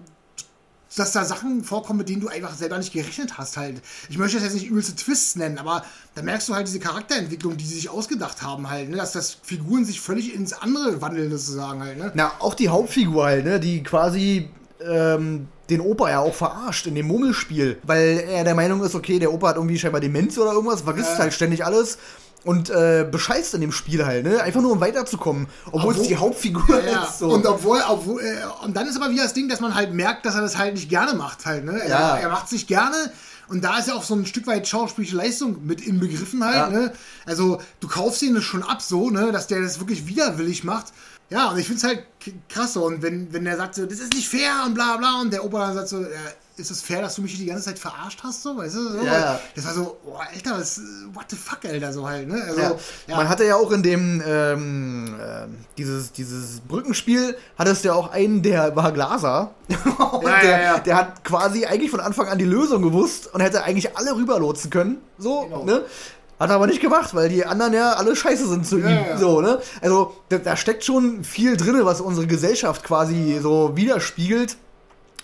dass da Sachen vorkommen, mit denen du einfach selber nicht gerechnet hast halt. Ich möchte das jetzt nicht übelste Twists nennen, aber da merkst du halt diese Charakterentwicklung, die sie sich ausgedacht haben halt, ne? dass das Figuren sich völlig ins andere wandeln sozusagen halt. Ne? Na, auch die Hauptfigur halt, ne? die quasi ähm, den Opa ja auch verarscht in dem Mummelspiel, weil er der Meinung ist, okay, der Opa hat irgendwie scheinbar Demenz oder irgendwas, vergisst äh. halt ständig alles und äh, bescheißt in dem Spiel halt, ne? Einfach nur um weiterzukommen, obwohl, obwohl es die Hauptfigur ja, ja. ist. So. Und obwohl, obwohl äh, und dann ist aber wieder das Ding, dass man halt merkt, dass er das halt nicht gerne macht halt, ne? Er, ja. er macht sich gerne und da ist ja auch so ein Stück weit schauspielische Leistung mit inbegriffen halt, ja. ne? Also du kaufst ihn schon ab so, ne, dass der das wirklich widerwillig macht. Ja, und ich finde es halt krass so. Und wenn, wenn der sagt so, das ist nicht fair und bla bla, und der Opa dann sagt so, ja, ist es fair, dass du mich hier die ganze Zeit verarscht hast, so, weißt du? So, Ja. Das war so, oh, Alter, was, what the fuck, Alter, so halt, ne? Also, Ja. ja. Man hatte ja auch in dem ähm, ähm, dieses, dieses Brückenspiel hattest du ja auch einen, der war Glaser. Ja, der, der hat quasi eigentlich von Anfang an die Lösung gewusst und hätte eigentlich alle rüberlotsen können. So, Genau. ne? Hat er aber nicht gemacht, weil die anderen ja alle scheiße sind zu Ja, ihm. ja. So, ne? Also, da, da steckt schon viel drin, was unsere Gesellschaft quasi so widerspiegelt.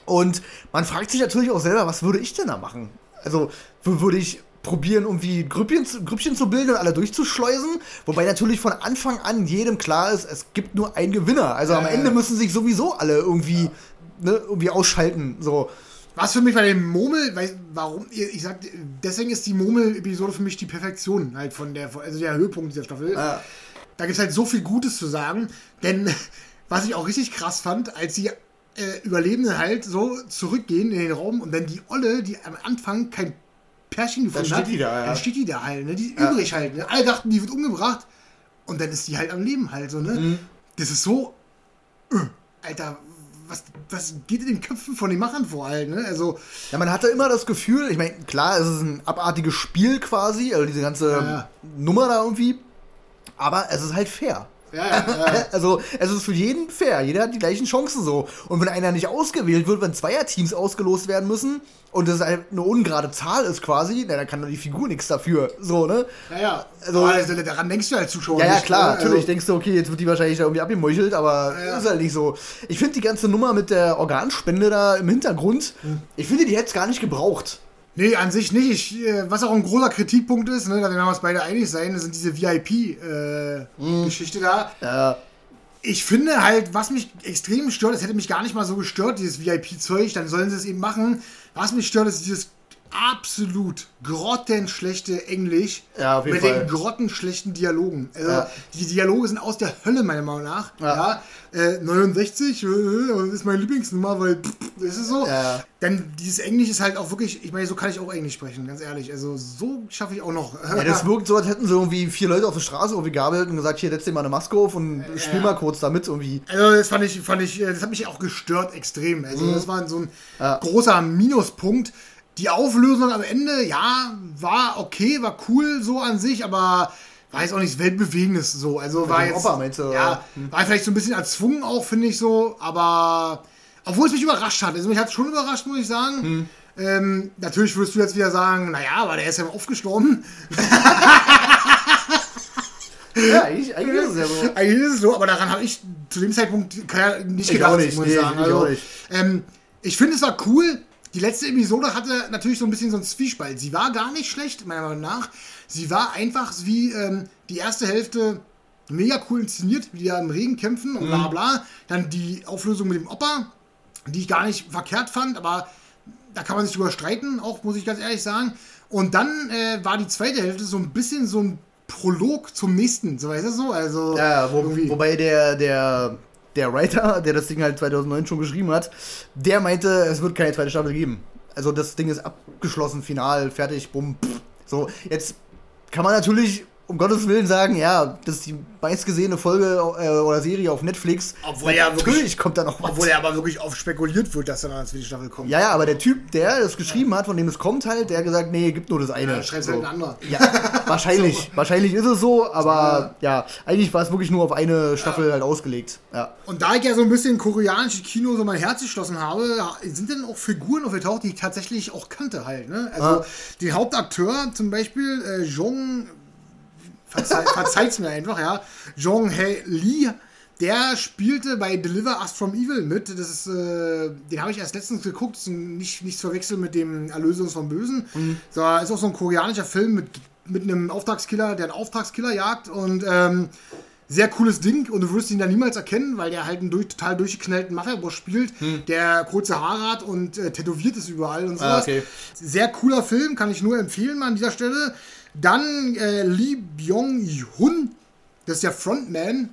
Und man fragt sich natürlich auch selber, was würde ich denn da machen? Also, würde ich probieren, irgendwie Grüppchen, zu- Grüppchen zu bilden und alle durchzuschleusen? Wobei natürlich von Anfang an jedem klar ist, es gibt nur einen Gewinner. Also am Ja, Ende ja. müssen sich sowieso alle irgendwie, ne, irgendwie ausschalten. So. Was für mich bei dem Murmel, weil, warum, ich sag, deswegen ist die Murmel-Episode für mich die Perfektion halt von der, also der Höhepunkt dieser Staffel. Ja. Da gibt es halt so viel Gutes zu sagen, denn was ich auch richtig krass fand, als die äh, Überlebenden halt so zurückgehen in den Raum und dann die Olle, die am Anfang kein Pärchen gefunden steht hat, die da, ja. dann steht die da halt, ne? die Ja. übrig halt. Ne? Alle dachten, die wird umgebracht und dann ist die halt am Leben halt so, ne? Mhm. Das ist so, äh, Alter, was, was geht in den Köpfen von den Machern vor halt, ne? Also, Ja, man hatte immer das Gefühl, ich meine, klar, es ist ein abartiges Spiel quasi, also diese ganze Ja. Nummer da irgendwie, aber es ist halt fair. Ja. Also, es ist für jeden fair. Jeder hat die gleichen Chancen so. Und wenn einer nicht ausgewählt wird, wenn Zweierteams ausgelost werden müssen und das halt eine ungerade Zahl ist quasi, na, dann kann doch die Figur nichts dafür. So, ne? Ja, ja. Also- Aber also, daran denkst du als Zuschauer Ja, ja, nicht, klar, ne? natürlich. Also, Denkst du, okay, jetzt wird die wahrscheinlich da irgendwie abgemeuchelt, aber Ja. ist halt nicht so. Ich finde die ganze Nummer mit der Organspende da im Hintergrund, Hm. ich finde, die hätte es gar nicht gebraucht. Nee, an sich nicht. Ich, äh, was auch ein großer Kritikpunkt ist, ne, da werden wir uns beide einig sein, das sind diese VIP-Geschichte Hm. da. Ja, Ich finde halt, was mich extrem stört, das hätte mich gar nicht mal so gestört, dieses VIP-Zeug, dann sollen sie es eben machen. Was mich stört, ist dieses absolut grottenschlechte Englisch Ja, mit Fall. den grottenschlechten Dialogen. Also, Ja. die Dialoge sind aus der Hölle, meiner Meinung nach. Ja. Ja. Äh, 69 äh, ist meine Lieblingsnummer, weil pff, das ist so. Ja. Denn dieses Englisch ist halt auch wirklich, ich meine, so kann ich auch Englisch sprechen, ganz ehrlich. Also so schaffe ich auch noch. Ja, das wirkt so, als hätten sie irgendwie vier Leute auf der Straße irgendwie gearbeitet und gesagt, hier, setz dir mal eine Maske auf und spiel mal kurz damit irgendwie. Also das fand ich, fand ich, das hat mich auch gestört extrem. Also das war so ein Mhm. Ja. großer Minuspunkt. Die Auflösung am Ende, ja, war okay, war cool so an sich, aber war jetzt auch nichts Weltbewegendes so. Also war dem jetzt, Opa meinst du, ja, war vielleicht so ein bisschen erzwungen auch, finde ich so, aber obwohl es mich überrascht hat. Also mich hat es schon überrascht, muss ich sagen. Hm. Ähm, natürlich würdest du jetzt wieder sagen, naja, aber der ist ja aufgestorben. Ja, eigentlich, eigentlich ist es ja so. Eigentlich ist es so, aber daran habe ich zu dem Zeitpunkt nicht Ich gedacht, nicht, muss nee, ich sagen. ich Also, auch nicht. Ähm, ich finde, es war cool. Die letzte Episode hatte natürlich so ein bisschen so einen Zwiespalt. Sie war gar nicht schlecht, meiner Meinung nach. Sie war einfach wie ähm, die erste Hälfte mega cool inszeniert, wie die da im Regen kämpfen und Mhm. bla bla. Dann die Auflösung mit dem Opa, die ich gar nicht verkehrt fand, aber da kann man sich drüber streiten, auch muss ich ganz ehrlich sagen. Und dann äh, war die zweite Hälfte so ein bisschen so ein Prolog zum nächsten, so weißt du so? Also Ja, wo, wobei der, der, der Writer, der das Ding halt 2009 schon geschrieben hat, der meinte, es wird keine zweite Staffel geben. Also das Ding ist abgeschlossen, final, fertig, bumm. Pff. So, jetzt kann man natürlich um Gottes Willen sagen, ja, das ist die meistgesehene Folge äh, oder Serie auf Netflix. Obwohl ja natürlich wirklich- kommt da noch was. Obwohl ja aber wirklich oft spekuliert wird, dass dann eine zweite Staffel kommt. ja, ja, aber der Typ, der das geschrieben hat, von dem es kommt halt, der hat gesagt, nee, gibt nur das eine. Ja, schreibt so. halt ein anderer. Ja, wahrscheinlich. Wahrscheinlich ist es so, aber ja, eigentlich war es wirklich nur auf eine Staffel halt ausgelegt. Ja. Und da ich ja so ein bisschen koreanisches Kino so mein Herz geschlossen habe, sind dann auch Figuren aufgetaucht, die ich tatsächlich auch kannte halt. Ne? Also Ah. den Hauptakteur zum Beispiel, äh, Jong, verzeih, verzeiht's mir einfach, ja, Jong Hae Lee, der spielte bei Deliver Us from Evil mit. Das ist, äh, den habe ich erst letztens geguckt, nicht, zu verwechseln mit dem Erlöse uns vom Bösen. So, ist auch so ein koreanischer Film mit, mit einem Auftragskiller, der einen Auftragskiller jagt und ähm, sehr cooles Ding und du würdest ihn da niemals erkennen, weil der halt einen durch, total durchgeknallten Mafia-Boss spielt, der kurze Haare hat und äh, tätowiert ist überall und sowas. Ah, okay. Sehr cooler Film, kann ich nur empfehlen mal an dieser Stelle. Dann äh, Lee Byung-hun, das ist der Frontman,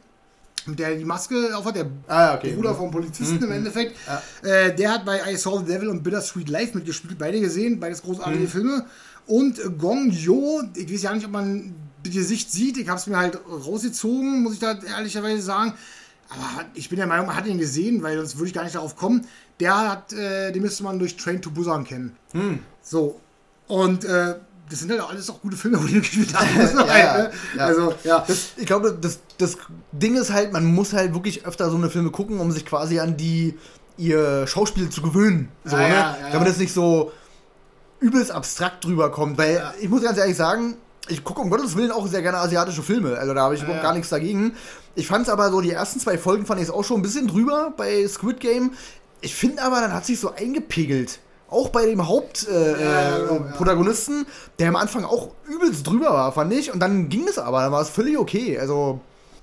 der die Maske aufhat, der Ah, okay. Bruder vom Polizisten im Endeffekt. Äh, der hat bei I Saw the Devil und Bittersweet Life mitgespielt, beide gesehen, beides großartige Filme. Und Gong Yo, ich weiß ja nicht, ob man Gesicht sieht, ich habe es mir halt rausgezogen, muss ich da ehrlicherweise sagen. aber ich bin der Meinung, man hat ihn gesehen, weil sonst würde ich gar nicht darauf kommen. Der hat, äh, den müsste man durch Train to Busan kennen. So. Und äh, das sind halt auch alles auch gute Filme, wo die gespielt haben. Ja, ja, ne? ja. Also, ja. Das, ich glaube, das, das Ding ist halt, man muss halt wirklich öfter so eine Filme gucken, um sich quasi an die ihr Schauspiel zu gewöhnen. So, Ja, ne? ja, ja, Damit es nicht so übelst abstrakt drüber kommt. Weil ich muss ganz ehrlich sagen, ich gucke um Gottes Willen auch sehr gerne asiatische Filme. Also da habe ich überhaupt ja. gar nichts dagegen. Ich fand es aber so, die ersten zwei Folgen fand ich es auch schon ein bisschen drüber bei Squid Game. Ich finde aber, dann hat sich so eingepegelt. Auch bei dem Hauptprotagonisten, äh, Ja, äh, ja. Protagonisten, der am Anfang auch übelst drüber war, fand ich. Und dann ging es aber, dann war es völlig okay. Also,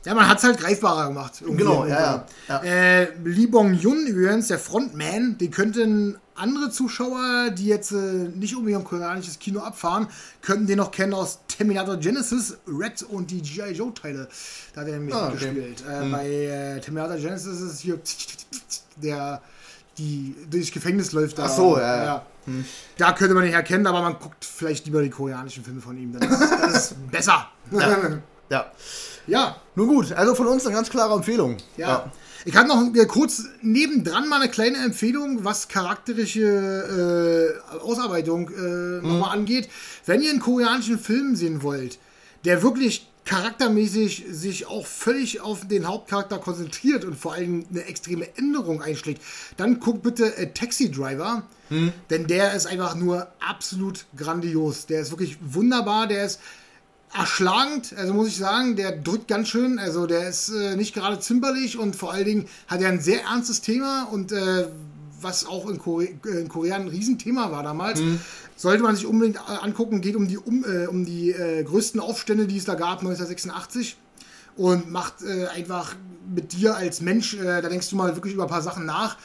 Ja, man hat es halt greifbarer gemacht. Genau, ja, ja, ja. Äh, Lee Bong-yun übrigens, der Frontman, den könnten andere Zuschauer, die jetzt äh, nicht unbedingt koreanisches Kino abfahren, könnten den noch kennen aus Terminator Genesis, Red und die G.I. Joe-Teile. Da hat er nämlich Ah, okay. gespielt. Äh, Bei äh, Terminator Genesis ist hier der die durchs Gefängnis läuft. Da, Ach so, ja, ja. Da könnte man ihn erkennen, aber man guckt vielleicht lieber die koreanischen Filme von ihm. Das ist, das ist besser. ja. ja. Nun gut, also von uns eine ganz klare Empfehlung. Ja. Ich habe noch kurz nebendran mal eine kleine Empfehlung, was charakterische äh, Ausarbeitung äh, nochmal angeht. Wenn ihr einen koreanischen Film sehen wollt, der wirklich charaktermäßig sich auch völlig auf den Hauptcharakter konzentriert und vor allem eine extreme Änderung einschlägt, dann guckt bitte äh, Taxi Driver, denn der ist einfach nur absolut grandios. Der ist wirklich wunderbar, der ist erschlagend, also muss ich sagen, der drückt ganz schön, also der ist äh, nicht gerade zimperlich und vor allen Dingen hat er ein sehr ernstes Thema und äh, was auch in, Kore äh, in Korea ein Riesenthema war damals. Sollte man sich unbedingt äh, angucken, geht um die, um, äh, um die äh, größten Aufstände, die es da gab, 1986 und macht einfach mit dir als Mensch, da denkst du mal wirklich über ein paar Sachen nach.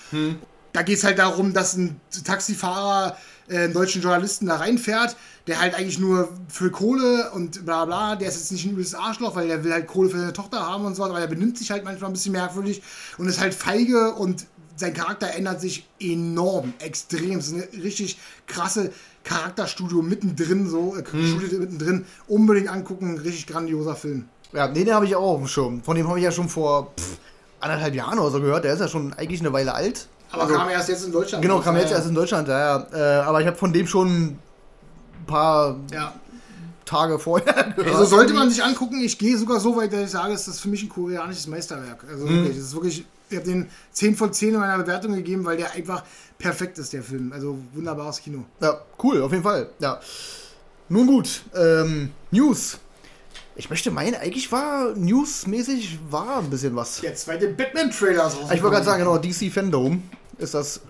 Da geht es halt darum, dass ein Taxifahrer äh, einen deutschen Journalisten da reinfährt, der halt eigentlich nur für Kohle und bla bla, der ist jetzt nicht ein übles Arschloch, weil der will halt Kohle für seine Tochter haben und so, aber er benimmt sich halt manchmal ein bisschen merkwürdig und ist halt feige und sein Charakter ändert sich enorm, extrem. Es ist eine richtig krasse Charakterstudio mittendrin, so, äh, Studie mittendrin. Unbedingt angucken, richtig grandioser Film. Ja, nee, den habe ich auch auf dem Schirm. Von dem habe ich ja schon vor pff, anderthalb Jahren oder so gehört. Der ist ja schon eigentlich eine Weile alt. Aber Also, kam erst jetzt in Deutschland. Genau, kam jetzt erst in Deutschland, ja, ja. Äh, aber ich habe von dem schon ein paar Ja. Tage vorher gehört. Also sollte man sich angucken, ich gehe sogar so weit, dass ich sage, es ist für mich ein koreanisches Meisterwerk. Also Mhm. wirklich, es ist wirklich, ich habe den 10 von 10 in meiner Bewertung gegeben, weil der einfach perfekt ist, der Film. Also wunderbares Kino. Ja, cool, auf jeden Fall. Ja. Nun gut, ähm, News. Ich möchte meinen, eigentlich war newsmäßig war ein bisschen was. Der zweite Batman-Trailer ist Ich wollte gerade sagen, genau, DC Fandom ist das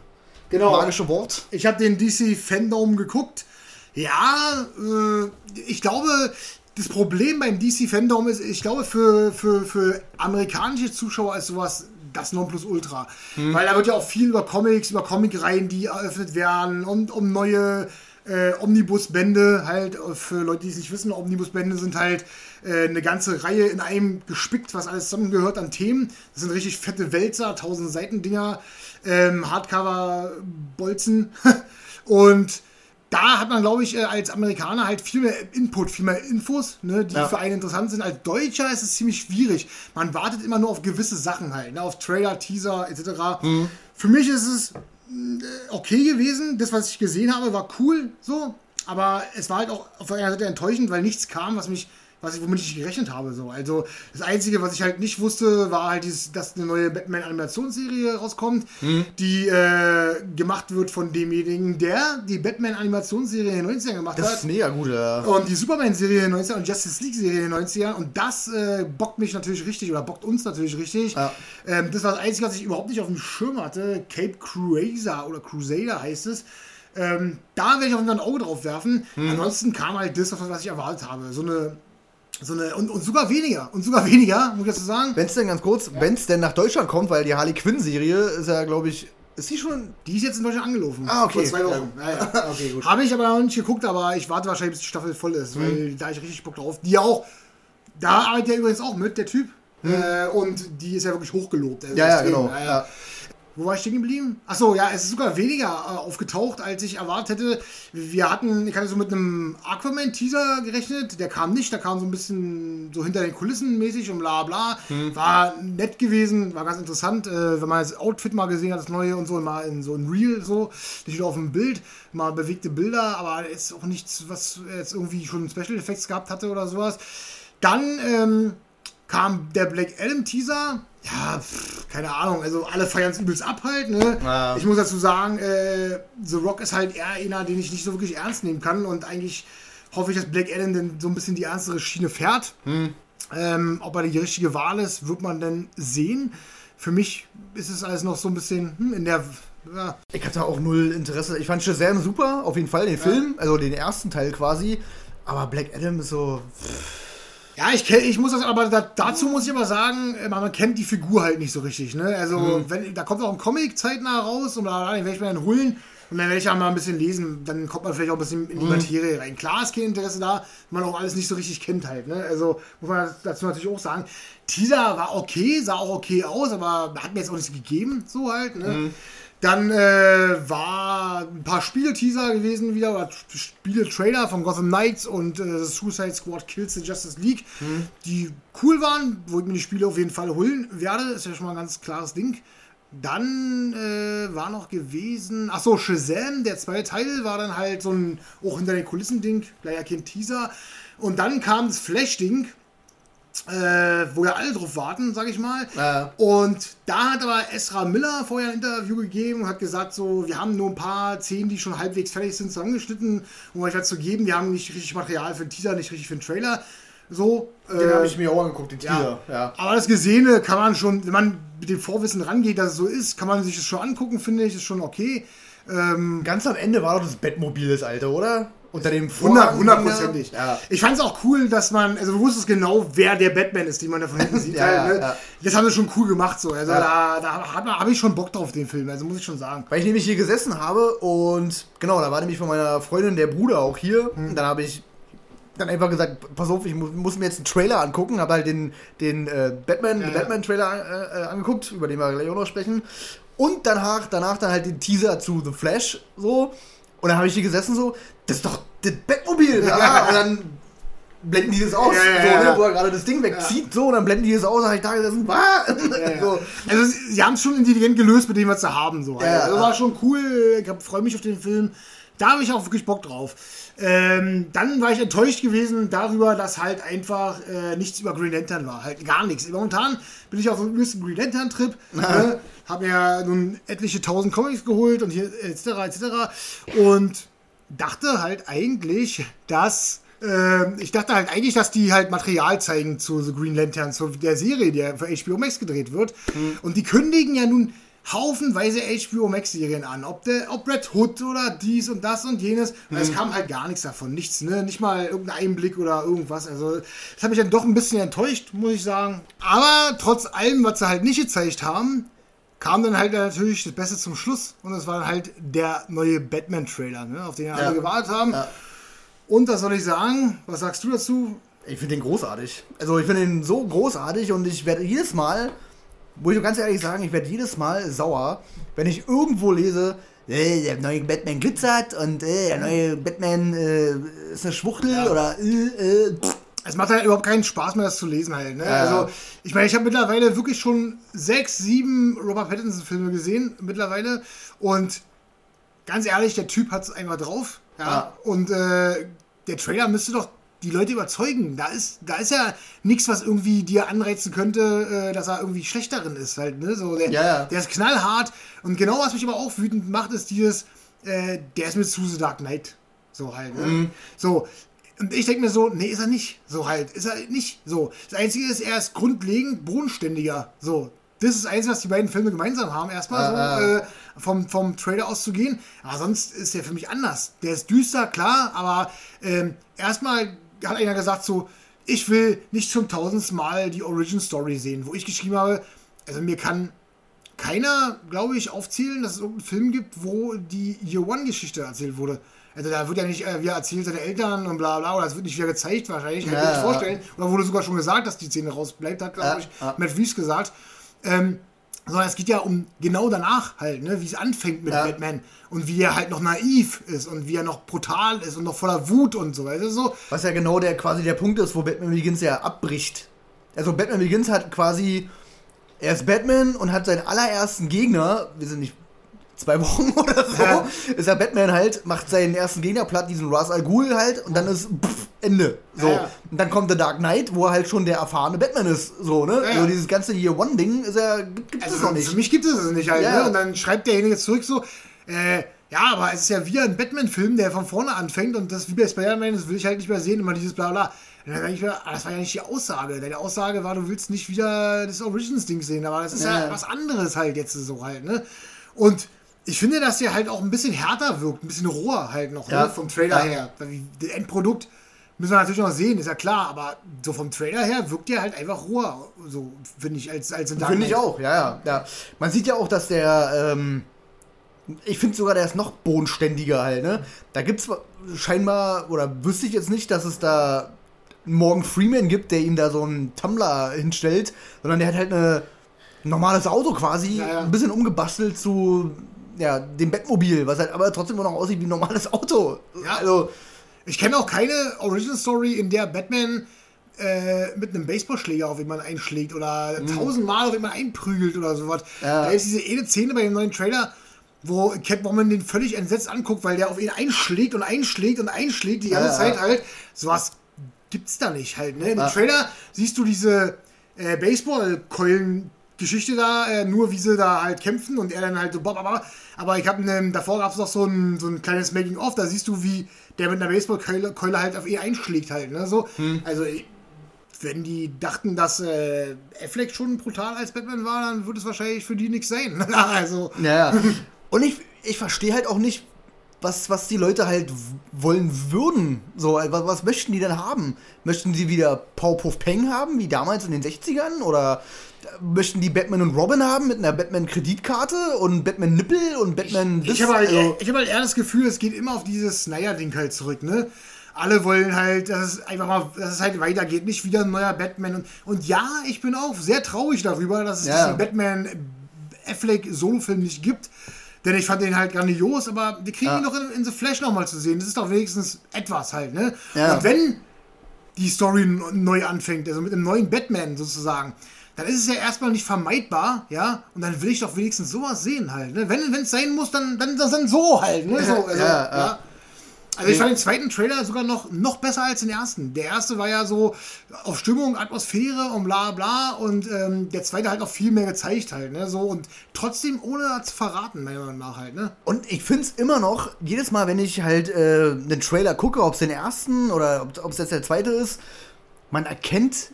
genau. magische Wort. Ich habe den DC Fandom geguckt. Ja, äh, ich glaube, das Problem beim DC Fandom ist, ich glaube, für, für, für amerikanische Zuschauer ist sowas das Nonplusultra. Weil da wird ja auch viel über Comics, über Comicreihen, die eröffnet werden und um neue äh, Omnibusbände, halt für Leute, die es nicht wissen, Omnibusbände sind halt äh, eine ganze Reihe in einem gespickt, was alles zusammengehört an Themen. Das sind richtig fette Wälzer, tausend Seiten-Dinger, ähm, Hardcover-Bolzen. und da hat man, glaube ich, äh, als Amerikaner halt viel mehr Input, viel mehr Infos, ne, die Ja. für einen interessant sind. Als Deutscher ist es ziemlich schwierig. Man wartet immer nur auf gewisse Sachen halt, ne, auf Trailer, Teaser etc. Für mich ist es äh, okay gewesen. Das, was ich gesehen habe, war cool so. Aber es war halt auch auf der einen Seite enttäuschend, weil nichts kam, was mich, was ich, womit ich gerechnet habe. So. Also das Einzige, was ich halt nicht wusste, war halt, dieses, dass eine neue Batman-Animationsserie rauskommt, die äh, gemacht wird von demjenigen, der die Batman-Animationsserie in den 90ern gemacht Das hat. ist mega gut, ja. Und die Superman-Serie in den 90ern und Justice League-Serie in den 90ern. Und das äh, bockt mich natürlich richtig oder bockt uns natürlich richtig. Ja. Ähm, das war das Einzige, was ich überhaupt nicht auf dem Schirm hatte. Cape Crusader oder Crusader heißt es. Ähm, da werde ich auf jeden Fall ein Auge drauf werfen. Ansonsten kam halt das, was ich erwartet habe. So eine. So eine und, und sogar weniger. Und sogar weniger, muss ich dazu sagen. Wenn es denn ganz kurz, wenn es denn nach Deutschland kommt, weil die Harley Quinn-Serie ist ja, glaube ich, ist die schon. Die ist jetzt in Deutschland angelaufen. Ah, okay. Vor zwei Wochen. Ja, ja. Okay, gut. Habe ich aber noch nicht geguckt, aber ich warte wahrscheinlich, bis die Staffel voll ist, weil da hab ich richtig Bock drauf. Die auch, da arbeitet er übrigens auch mit, der Typ. Äh, und die ist ja wirklich hochgelobt. Also Ja, ja, genau. Wo war ich stehen geblieben? Achso, ja, es ist sogar weniger äh, aufgetaucht, als ich erwartet hätte. Wir hatten, ich hatte so mit einem Aquaman-Teaser gerechnet, der kam nicht, der kam so ein bisschen so hinter den Kulissen mäßig und bla bla. Hm. War nett gewesen, war ganz interessant, äh, wenn man das Outfit mal gesehen hat, das neue und so, mal in so ein Real so, nicht nur auf dem Bild, mal bewegte Bilder, aber ist auch nichts, was jetzt irgendwie schon Special Effects gehabt hatte oder sowas. Dann ähm, kam der Black Adam Teaser ja, pff, keine Ahnung, also alle feiern es übelst ab halt, ne? Ja. Ich muss dazu sagen, äh, The Rock ist halt eher einer, den ich nicht so wirklich ernst nehmen kann und eigentlich hoffe ich, dass Black Adam dann so ein bisschen die ernstere Schiene fährt. Hm. Ähm, ob er die richtige Wahl ist, wird man dann sehen. Für mich ist es alles noch so ein bisschen hm, in der. Ja. Ich hatte auch null Interesse. Ich fand Shazam super, auf jeden Fall, den Film, also den ersten Teil quasi. Aber Black Adam ist so. Pff ja, ich, kenn, ich muss das, aber da, dazu muss ich aber sagen, äh, man kennt die Figur halt nicht so richtig. Ne? Also, mhm. wenn, da kommt auch ein Comic zeitnah raus und da werde ich mir dann holen und dann werde ich auch mal ein bisschen lesen. Dann kommt man vielleicht auch ein bisschen in die mhm. Materie rein. Klar ist kein Interesse da, wenn man auch alles nicht so richtig kennt halt. Ne? Also, muss man dazu natürlich auch sagen. Teaser war okay, sah auch okay aus, aber hat mir jetzt auch nichts gegeben, so halt. Ne? Mhm. Dann äh, war ein paar Spiele-Teaser gewesen wieder, oder Spiele-Trailer von Gotham Knights und äh, Suicide Squad Kills the Justice League, mhm. die cool waren, wo ich mir die Spiele auf jeden Fall holen werde. Ist ja schon mal ein ganz klares Ding. Dann äh, war noch gewesen, achso, Shazam, der zweite Teil war dann halt so ein, auch hinter den Kulissen-Ding, gleich kein Teaser. Und dann kam das Flash-Ding, äh, wo ja alle drauf warten, sag ich mal. Ja. Und da hat aber Esra Miller vorher ein Interview gegeben und hat gesagt, so, wir haben nur ein paar Szenen, die schon halbwegs fertig sind, zusammengeschnitten, um euch dazu geben. Wir haben nicht richtig Material für den Teaser, nicht richtig für den Trailer. So, den äh, habe ich mir auch angeguckt, den Teaser. Ja. ja. Aber das Gesehene kann man schon, wenn man mit dem Vorwissen rangeht, dass es so ist, kann man sich das schon angucken, finde ich, ist schon okay. Ähm, Ganz am Ende war doch das Bettmobil das alte, oder? Unter dem Vorhang. Hundertprozentig. Ja. Ich fand es auch cool, dass man, also du wusstest genau, wer der Batman ist, den man da von hinten sieht. ja, halt, ne? ja, Das haben sie schon cool gemacht so. Also da, da habe ich schon Bock drauf, den Film, also muss ich schon sagen. Weil ich nämlich hier gesessen habe und genau, da war nämlich von meiner Freundin der Bruder auch hier. Hm. Dann habe ich dann einfach gesagt, pass auf, ich muss, muss, mir jetzt einen Trailer angucken, habe halt den, den äh, Batman, ja, Batman-Trailer äh, äh, angeguckt, über den wir gleich auch noch sprechen. Und danach, danach dann halt den Teaser zu The Flash, so. Und dann habe ich hier gesessen so, das ist doch das Bettmobil. Ja. Und dann blenden die das aus, ja, ja, so, ne, wo er gerade das Ding wegzieht, so, und dann blenden die das aus, habe ich da gesessen, so. Also sie haben es schon intelligent gelöst mit dem, was sie haben. So. Also, das war schon cool, ich freue mich auf den Film. Da habe ich auch wirklich Bock drauf. Ähm, dann war ich enttäuscht gewesen darüber, dass halt einfach äh, nichts über Green Lantern war. Halt gar nichts. Momentan bin ich auf einem übelsten Green Lantern-Trip. Ne? Habe mir nun etliche tausend Comics geholt und hier etc. etc. Und dachte halt eigentlich, dass äh, ich dachte halt eigentlich, dass die halt Material zeigen zu The Green Lantern, zu der Serie, die für HBO Max gedreht wird. Mhm. Und die kündigen ja nun haufenweise HBO Max-Serien an. Ob, der, ob Red Hood oder dies und das und jenes. Es mhm. kam halt gar nichts davon. Nichts, ne? Nicht mal irgendein Einblick oder irgendwas. Also, das hat mich dann doch ein bisschen enttäuscht, muss ich sagen. Aber trotz allem, was sie halt nicht gezeigt haben, kam dann halt natürlich das Beste zum Schluss. Und es war dann halt der neue Batman-Trailer, ne? auf den ja alle gewartet haben. Ja. Und was soll ich sagen? Was sagst du dazu? Ich finde den großartig. Also ich finde den so großartig und ich werde jedes Mal muss ich ganz ehrlich sagen, ich werde jedes Mal sauer, wenn ich irgendwo lese, äh, der neue Batman glitzert und äh, der neue Batman äh, ist eine Schwuchtel ja. oder äh, äh es macht halt überhaupt keinen Spaß mehr, das zu lesen halt. Ne? Ja. Also, ich meine, ich habe mittlerweile wirklich schon sechs, sieben Robert Pattinson-Filme gesehen, mittlerweile. Und ganz ehrlich, der Typ hat es einfach drauf. Ja. ja. Und äh, der Trailer müsste doch die Leute überzeugen. Da ist, da ist ja nichts, was irgendwie dir anreizen könnte, äh, dass er irgendwie schlecht darin ist. Halt, ne? so, der, ja, ja. der ist knallhart. Und genau was mich aber auch wütend macht, ist dieses, äh, der ist mit Susie Dark Knight. So halt. Ne? Mhm. So. Und ich denke mir so, nee, ist er nicht. So halt. Ist er nicht. So. Das Einzige ist, er ist grundlegend bodenständiger. So. Das ist eins, was die beiden Filme gemeinsam haben, erstmal so, äh, vom, vom Trailer auszugehen. Aber sonst ist der für mich anders. Der ist düster, klar, aber ähm, erstmal hat einer gesagt so, ich will nicht zum tausendsten Mal die Origin Story sehen, wo ich geschrieben habe, also mir kann keiner, glaube ich, aufzählen, dass es irgendeinen Film gibt, wo die Year One-Geschichte erzählt wurde. Also da wird ja nicht äh, wieder erzählt seine Eltern und bla bla, oder es wird nicht wieder gezeigt wahrscheinlich, kann ja, ich mir nicht vorstellen. Oder wurde sogar schon gesagt, dass die Szene rausbleibt, hat, glaube ja, ich, ja. Matt Reeves gesagt. Ähm, sondern es geht ja um genau danach halt, ne, wie es anfängt mit Ja. Batman und wie er halt noch naiv ist und wie er noch brutal ist und noch voller Wut und so, weißt du, so. Was ja genau der quasi der Punkt ist, wo Batman Begins ja abbricht. Also Batman Begins hat quasi, er ist Batman und hat seinen allerersten Gegner, wir sind nicht zwei Wochen oder so, Ja. ist er Batman halt, macht seinen ersten Gegner platt, diesen Ra's al Ghul halt, und dann ist pff, Ende. So. Ja, ja. Und dann kommt The Dark Knight, wo er halt schon der erfahrene Batman ist. So, ne? Ja, ja. Also dieses ganze Year One-Ding ist ja, gibt, gibt es Also noch nicht. für mich gibt es es nicht halt, Ja. ne? Und dann schreibt derjenige zurück so, äh, ja, aber es ist ja wie ein Batman-Film, der von vorne anfängt und das wie bei Spider-Man, das will ich halt nicht mehr sehen, immer dieses bla bla. Und dann denke ich mir, ah, das war ja nicht die Aussage. Deine Aussage war, du willst nicht wieder das Origins-Ding sehen, aber das ist ja. Ja. was anderes halt jetzt so halt, ne? Und ich finde, dass der halt auch ein bisschen härter wirkt, ein bisschen roher halt noch, Ja. ne? Vom Trailer Ja. her. Das Endprodukt müssen wir natürlich noch sehen, ist ja klar, aber so vom Trailer her wirkt der halt einfach roher, so finde ich, als, als in Dark Finde ich auch, ja, ja, ja. Man sieht ja auch, dass der, ähm, ich finde sogar, der ist noch bodenständiger halt, ne? Da gibt's scheinbar, oder wüsste ich jetzt nicht, dass es da einen Morgan Freeman gibt, der ihm da so einen Tumblr hinstellt, sondern der hat halt eine, ein normales Auto quasi, Ja, ja. ein bisschen umgebastelt zu, ja, dem Bettmobil, was halt aber trotzdem immer noch aussieht wie ein normales Auto. Ja. Also, Ich kenne auch keine Original Story, in der Batman äh, mit einem Baseballschläger auf jemanden einschlägt oder tausendmal auf jemanden einprügelt oder sowas. Mhm. Ja. Da ist diese eine Szene bei dem neuen Trailer, wo Catwoman den völlig entsetzt anguckt, weil der auf ihn einschlägt und einschlägt und einschlägt die ganze Ja, Zeit halt. Sowas gibt's da nicht halt. Ne? Im. Trailer siehst du diese äh, Baseballkeulen. Geschichte da, äh, nur wie sie da halt kämpfen und er dann halt so, bop. aber ich habe ähm, davor gab es noch so ein, so ein kleines Making-of, da siehst du, wie der mit einer Baseballkeule Keule halt auf ihn einschlägt halt, ne, so. Also, äh, wenn die dachten, dass äh, Affleck schon brutal als Batman war, dann würde es wahrscheinlich für die nichts sein. also, Ja, ja. Und ich, ich verstehe halt auch nicht, was, was die Leute halt wollen würden. So, äh, was, was möchten die denn haben? Möchten sie wieder Pau Puff Peng haben, wie damals in den 60ern? Oder möchten die Batman und Robin haben mit einer Batman-Kreditkarte und Batman-Nippel und Batman ich habe halt, also, ich hab halt eher das Gefühl, es geht immer auf dieses Snyder-Ding halt zurück, ne? Alle wollen halt, dass es einfach mal, dass es halt weitergeht, nicht wieder ein neuer Batman. Und, und ja, ich bin auch sehr traurig darüber, dass es Ja. diesen Batman Affleck Solo-Film nicht gibt. Denn ich fand den halt grandios, aber wir kriegen Ja. ihn noch in, in The Flash nochmal zu sehen. Das ist doch wenigstens etwas halt, ne? Ja. Und wenn die Story neu anfängt, also mit einem neuen Batman sozusagen, dann ist es ja erstmal nicht vermeidbar, ja, und dann will ich doch wenigstens sowas sehen halt, ne? Wenn es sein muss, dann, dann, dann so halt, ne? So, also, Ja, ja, ja. Also ich fand den zweiten Trailer sogar noch, noch besser als den ersten. Der erste war ja so auf Stimmung, Atmosphäre und bla bla und ähm, der zweite halt auch viel mehr gezeigt halt, ne? So und trotzdem ohne zu verraten, meiner Meinung nach halt, ne? Und ich finde es immer noch, jedes Mal, wenn ich halt äh, einen Trailer gucke, ob es den ersten oder ob es jetzt der zweite ist, man erkennt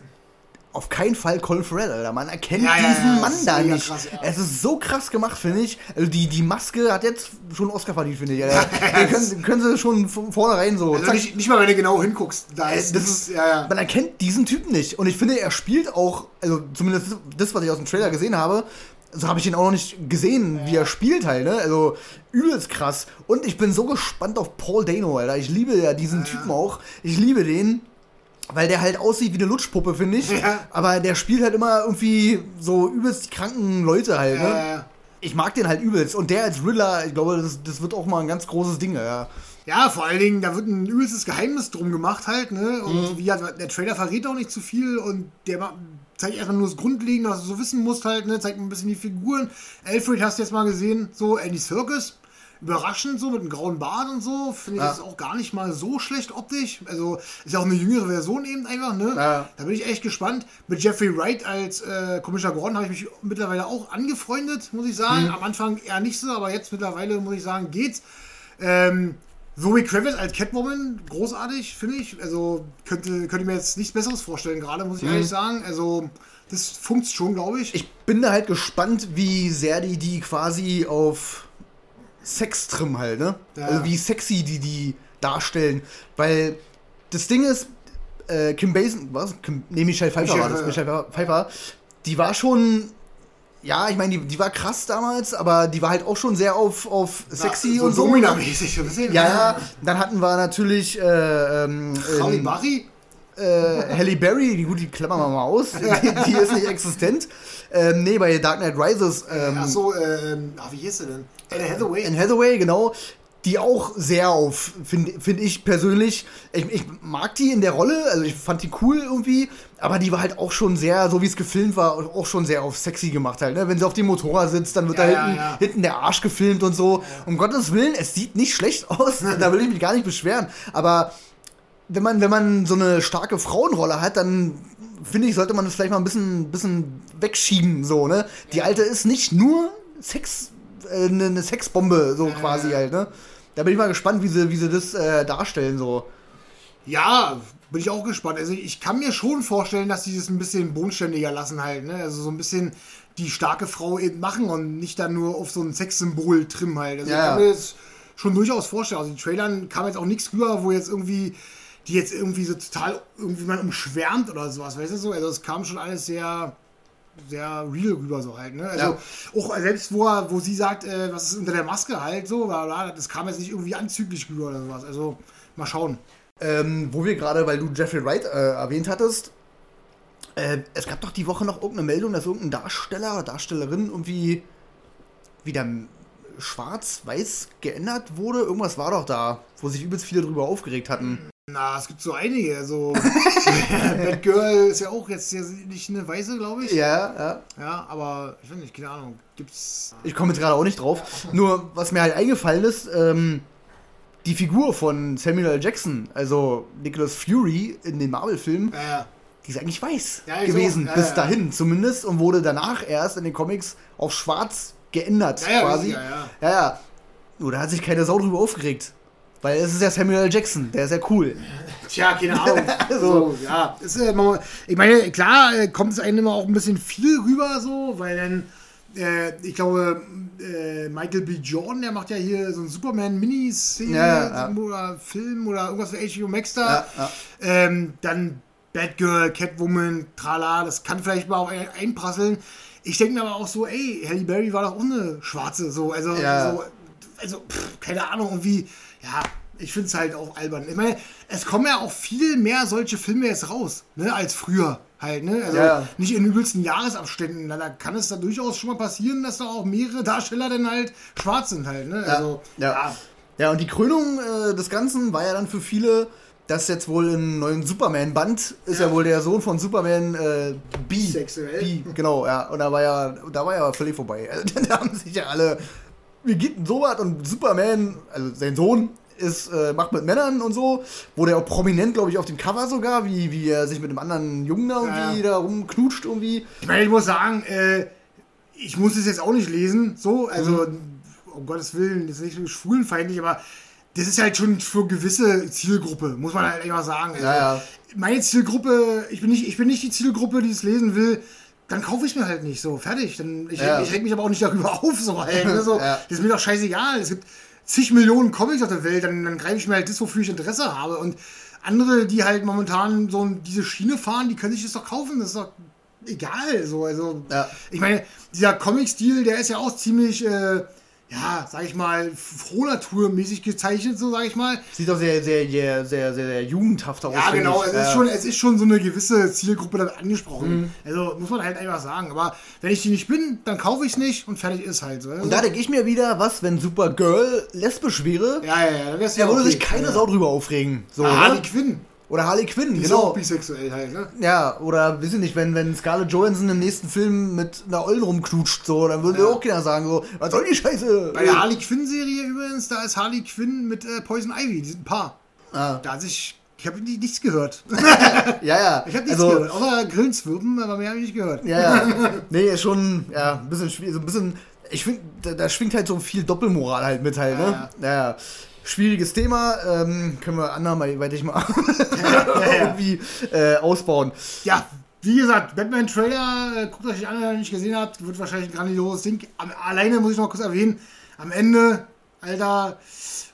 auf keinen Fall Colin Farrell, Alter. Man erkennt Ja, diesen ja, Mann da nicht. krass. Es ist so krass gemacht, finde ich. Also die, die Maske hat jetzt schon einen Oscar verdient, finde ich. Alter. Den können, können sie schon von vornherein so. Also nicht, nicht mal, wenn du genau hinguckst, da Äh, ist das ist. Man erkennt diesen Typen nicht. Und ich finde, er spielt auch, also zumindest das, was ich aus dem Trailer gesehen habe, so habe ich ihn auch noch nicht gesehen, wie er spielt halt, ne? Also übelst krass. Und ich bin so gespannt auf Paul Dano, Alter. Ich liebe ja diesen Typen auch. Ich liebe den. Weil der halt aussieht wie eine Lutschpuppe, finde ich. Ja. Aber der spielt halt immer irgendwie so übelst die kranken Leute halt, ne? Ja, ja. Ich mag den halt übelst. Und der als Riddler, ich glaube, das, das wird auch mal ein ganz großes Ding, ja. Ja, vor allen Dingen, da wird ein übelstes Geheimnis drum gemacht halt, ne? Und wie gesagt, der Trailer verrät auch nicht zu viel und der zeigt erstmal nur das Grundlegende, was du so wissen musst halt, ne? Zeigt ein bisschen die Figuren. Alfred hast du jetzt mal gesehen, so Andy Circus. Überraschend so mit einem grauen Bart und so. Finde ich Ja. das auch gar nicht mal so schlecht optisch. Also ist ja auch eine jüngere Version eben einfach, ne? Ja. Da bin ich echt gespannt. Mit Jeffrey Wright als äh, Commissioner Gordon habe ich mich mittlerweile auch angefreundet, muss ich sagen. Mhm. Am Anfang eher nicht so, aber jetzt mittlerweile muss ich sagen, geht's. Ähm, Zoe Kravitz als Catwoman, großartig, finde ich. Also könnte, könnte ich mir jetzt nichts Besseres vorstellen, gerade, muss ich ehrlich sagen. Also, das funkt schon, glaube ich. Mhm. Ich bin da halt gespannt, wie sehr die die quasi auf Sex trimmen halt, ne? Ja. Also wie sexy die die darstellen. Weil das Ding ist, äh, Kim Basin, was? Kim, nee, Michelle Pfeiffer Michelle war das. Michelle Pfeiffer. Die war schon, ja, ich meine, die, die war krass damals, aber die war halt auch schon sehr auf, auf sexy so und so. Domina-mäßig, so. Ja, ja. Dann hatten wir natürlich äh, ähm, ähm, Berry. Äh, Halle Berry, die gut, die klammern wir mal aus. Die, die ist nicht existent. Ähm, nee, bei Dark Knight Rises. Ähm, Ach so, ähm, ach, wie hieß sie denn? Anne Hathaway. Anne Hathaway, genau. Die auch sehr auf, finde find ich persönlich. Ich, ich mag die in der Rolle, also ich fand die cool irgendwie, aber die war halt auch schon sehr, so wie es gefilmt war, auch schon sehr auf sexy gemacht halt. Ne? Wenn sie auf dem Motorrad sitzt, dann wird Ja, da ja, hinten, ja. hinten der Arsch gefilmt und so. Um Gottes Willen, es sieht nicht schlecht aus, da will ich mich gar nicht beschweren. Aber wenn man, wenn man so eine starke Frauenrolle hat, dann finde ich, sollte man das vielleicht mal ein bisschen, bisschen wegschieben, so, ne? Die alte ist nicht nur Sex, äh, eine eine Sexbombe, so quasi halt, ne? Da bin ich mal gespannt, wie sie, wie sie das äh, darstellen, so. Ja, bin ich auch gespannt. Also ich kann mir schon vorstellen, dass sie das ein bisschen bodenständiger lassen halt, ne? Also so ein bisschen die starke Frau eben machen und nicht dann nur auf so ein Sexsymbol trimmen halt. Also Ja, ich kann mir das schon durchaus vorstellen. Also in den Trailern kam jetzt auch nichts rüber, wo jetzt irgendwie die jetzt irgendwie so total irgendwie man umschwärmt oder sowas, weißt du so? Also es kam schon alles sehr sehr real rüber so halt, ne? Also Ja. auch selbst wo er, wo sie sagt, äh, was ist unter der Maske halt so, bla, bla, das kam jetzt nicht irgendwie anzüglich rüber oder sowas. Also mal schauen. Ähm, wo wir gerade, weil du Jeffrey Wright äh, erwähnt hattest, äh, es gab doch die Woche noch irgendeine Meldung, dass irgendein Darsteller oder Darstellerin irgendwie wieder schwarz-weiß geändert wurde. Irgendwas war doch da, wo sich übelst viele drüber aufgeregt hatten. Na, es gibt so einige. Also, Batgirl ist ja auch jetzt ja nicht eine Weiße, glaube ich. Ja, ja. Ja, aber ich weiß nicht, keine Ahnung. Gibt's. Ich komme jetzt gerade auch nicht drauf. Nur, was mir halt eingefallen ist, ähm, die Figur von Samuel L. Jackson, also Nicholas Fury in den Marvel-Filmen, Äh, die ist eigentlich weiß Ja, gewesen, auch. Ja, bis ja. dahin zumindest, und wurde danach erst in den Comics auf schwarz geändert, Ja, ja, quasi. ja, ja. ja, ja. Nur da hat sich keine Sau drüber aufgeregt. Weil es ist ja Samuel L. Jackson, der ist ja cool. tja, keine Ahnung. So. so, ja. Ist, äh, ich meine, klar äh, kommt es einem immer auch ein bisschen viel rüber, so, weil dann. Äh, ich glaube, äh, Michael B. Jordan, der macht ja hier so ein Superman-Miniserie Ja, ja, oder Film oder irgendwas für HBO Max da. Ähm, dann Batgirl, Catwoman, trala, das kann vielleicht mal auch ein- einprasseln. Ich denke mir aber auch so, ey, Halle Berry war doch eine Schwarze, so, also, so, also pff, keine Ahnung, irgendwie, ja, ich finde es halt auch albern. Ich meine, es kommen ja auch viel mehr solche Filme jetzt raus, ne, als früher halt, ne, also Ja, ja. nicht in übelsten Jahresabständen, Na, da kann es da durchaus schon mal passieren, dass da auch mehrere Darsteller dann halt schwarz sind halt, ne, also, ja. ja. Ja, und die Krönung äh, des Ganzen war ja dann für viele, dass jetzt wohl im neuen Superman-Band ist ja. wohl der Sohn von Superman äh, B. Bisexuell. B, genau, ja. Und da war ja, da war ja völlig vorbei. Also, da haben sich ja alle, wie geht denn sowas? Und Superman, also sein Sohn, ist, äh, macht mit Männern und so. Wurde ja auch prominent, glaube ich, auf dem Cover sogar, wie, wie er sich mit einem anderen Jungen da irgendwie Ja. da rumknutscht irgendwie. Ich meine, ich muss sagen, äh, ich muss es jetzt auch nicht lesen, so, also, um Gottes Willen, das ist nicht so schwulenfeindlich, aber das ist halt schon für gewisse Zielgruppe, muss man halt einfach sagen. Also, Ja, ja. Meine Zielgruppe, ich bin, nicht, ich bin nicht die Zielgruppe, die es lesen will, dann kaufe ich mir halt nicht so, fertig. Dann, ich, Ja. ich reg mich aber auch nicht darüber auf, so halt. Ne, so. Ja. Das ist mir doch scheißegal. Es gibt zig Millionen Comics auf der Welt, dann, dann greife ich mir halt das, wofür ich Interesse habe. Und andere, die halt momentan so diese Schiene fahren, die können sich das doch kaufen. Das ist doch egal. So. Also, Ja. Ich meine, dieser Comic-Stil, der ist ja auch ziemlich, äh, ja, sag ich mal, frohnaturmäßig gezeichnet, so sag ich mal. Sieht doch sehr, sehr, sehr, sehr, sehr, sehr jugendhaft aus. Ja, genau. ich. Es ist, schon, es ist schon so eine gewisse Zielgruppe damit angesprochen. Mhm. Also muss man halt einfach sagen. Aber wenn ich die nicht bin, dann kaufe ich es nicht und fertig ist halt so. Also, Und da denke ich mir wieder, was, wenn Supergirl lesbisch wäre, ja, ja, ja. Dann da ja würde okay. sich keine ja. Sau drüber aufregen. So, Ah, ne? Harley Quinn. Oder Harley Quinn, Die ist genau. auch bisexuell halt, ne? Ja, oder weiß ich nicht, wenn, wenn Scarlett Johansson im nächsten Film mit einer Ollen rumknutscht, so, dann würden Ja. wir auch keiner sagen, so, was soll die Scheiße? Bei der Harley Quinn-Serie übrigens, da ist Harley Quinn mit äh, Poison Ivy. Die sind ein Paar. ah, Da hat sich. Ich habe nichts gehört. ja, ja. Ich habe nichts also, gehört. Außer Grillenzwirpen, aber mehr habe ich nicht gehört. Ja, ja. Nee, ist schon, ja, ein bisschen schwierig, so ein bisschen, ich finde, da, da schwingt halt so viel Doppelmoral halt mit halt, ne? Ja, ja. Schwieriges Thema, ähm, können wir anderweitig mal irgendwie äh, ausbauen. Ja, wie gesagt, Batman-Trailer, äh, guckt euch an, wenn ihr nicht gesehen habt, wird wahrscheinlich ein grandioses Ding. Am, alleine muss ich noch kurz erwähnen, am Ende, Alter,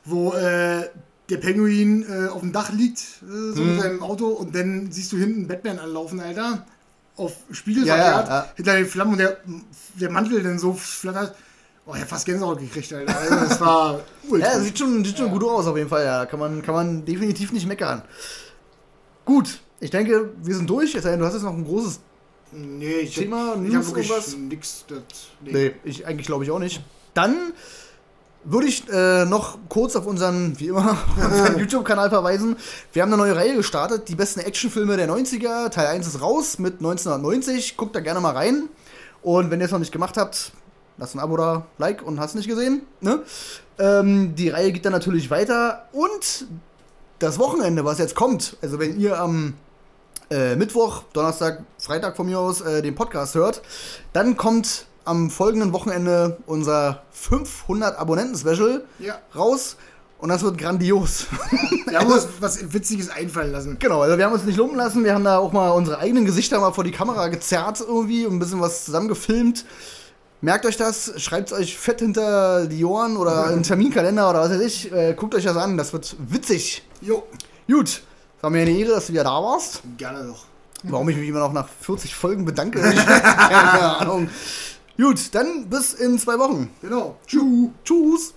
wo äh, der Penguin äh, auf dem Dach liegt, äh, so Mhm. mit seinem Auto, und dann siehst du hinten Batman anlaufen, Alter, auf Spiegel Ja, ja, ja. hinter den Flammen und der, der Mantel dann so flattert. Oh, ich hab fast Gänsehaut gekriegt, Alter. Also, das war ultra. Ja, sieht schon, sieht schon gut aus auf jeden Fall, ja. Kann man, kann man definitiv nicht meckern. Gut, ich denke, wir sind durch. Du hast jetzt noch ein großes. Nee, ich, Thema, ich News, wirklich irgendwas? nix. Das, nee. Nee, ich eigentlich glaube ich auch nicht. Dann würde ich äh, noch kurz auf unseren, wie immer, YouTube-Kanal verweisen. Wir haben eine neue Reihe gestartet, die besten Actionfilme der 90er. Teil 1 ist raus mit 1990. Guckt da gerne mal rein. Und wenn ihr es noch nicht gemacht habt, lasst ein Abo da, Like und hast nicht gesehen. Ne? Ähm, die Reihe geht dann natürlich weiter. Und das Wochenende, was jetzt kommt, also wenn ihr am äh, Mittwoch, Donnerstag, Freitag von mir aus äh, den Podcast hört, dann kommt am folgenden Wochenende unser 500 Abonnenten-Special Ja. raus und das wird grandios. Wir haben uns was Witziges einfallen lassen. genau, also wir haben uns nicht lumpen lassen, wir haben da auch mal unsere eigenen Gesichter mal vor die Kamera gezerrt irgendwie und ein bisschen was zusammengefilmt. Merkt euch das, schreibt es euch fett hinter die Ohren oder einen Terminkalender oder was weiß ich. Äh, guckt euch das an, das wird witzig. Jo, Gut, es war mir eine Ehre, dass du wieder da warst. gerne doch. Warum ich mich immer noch nach 40 Folgen bedanke, keine Ahnung. Gut, dann bis in zwei Wochen. Genau. Tschüss. Tschüss.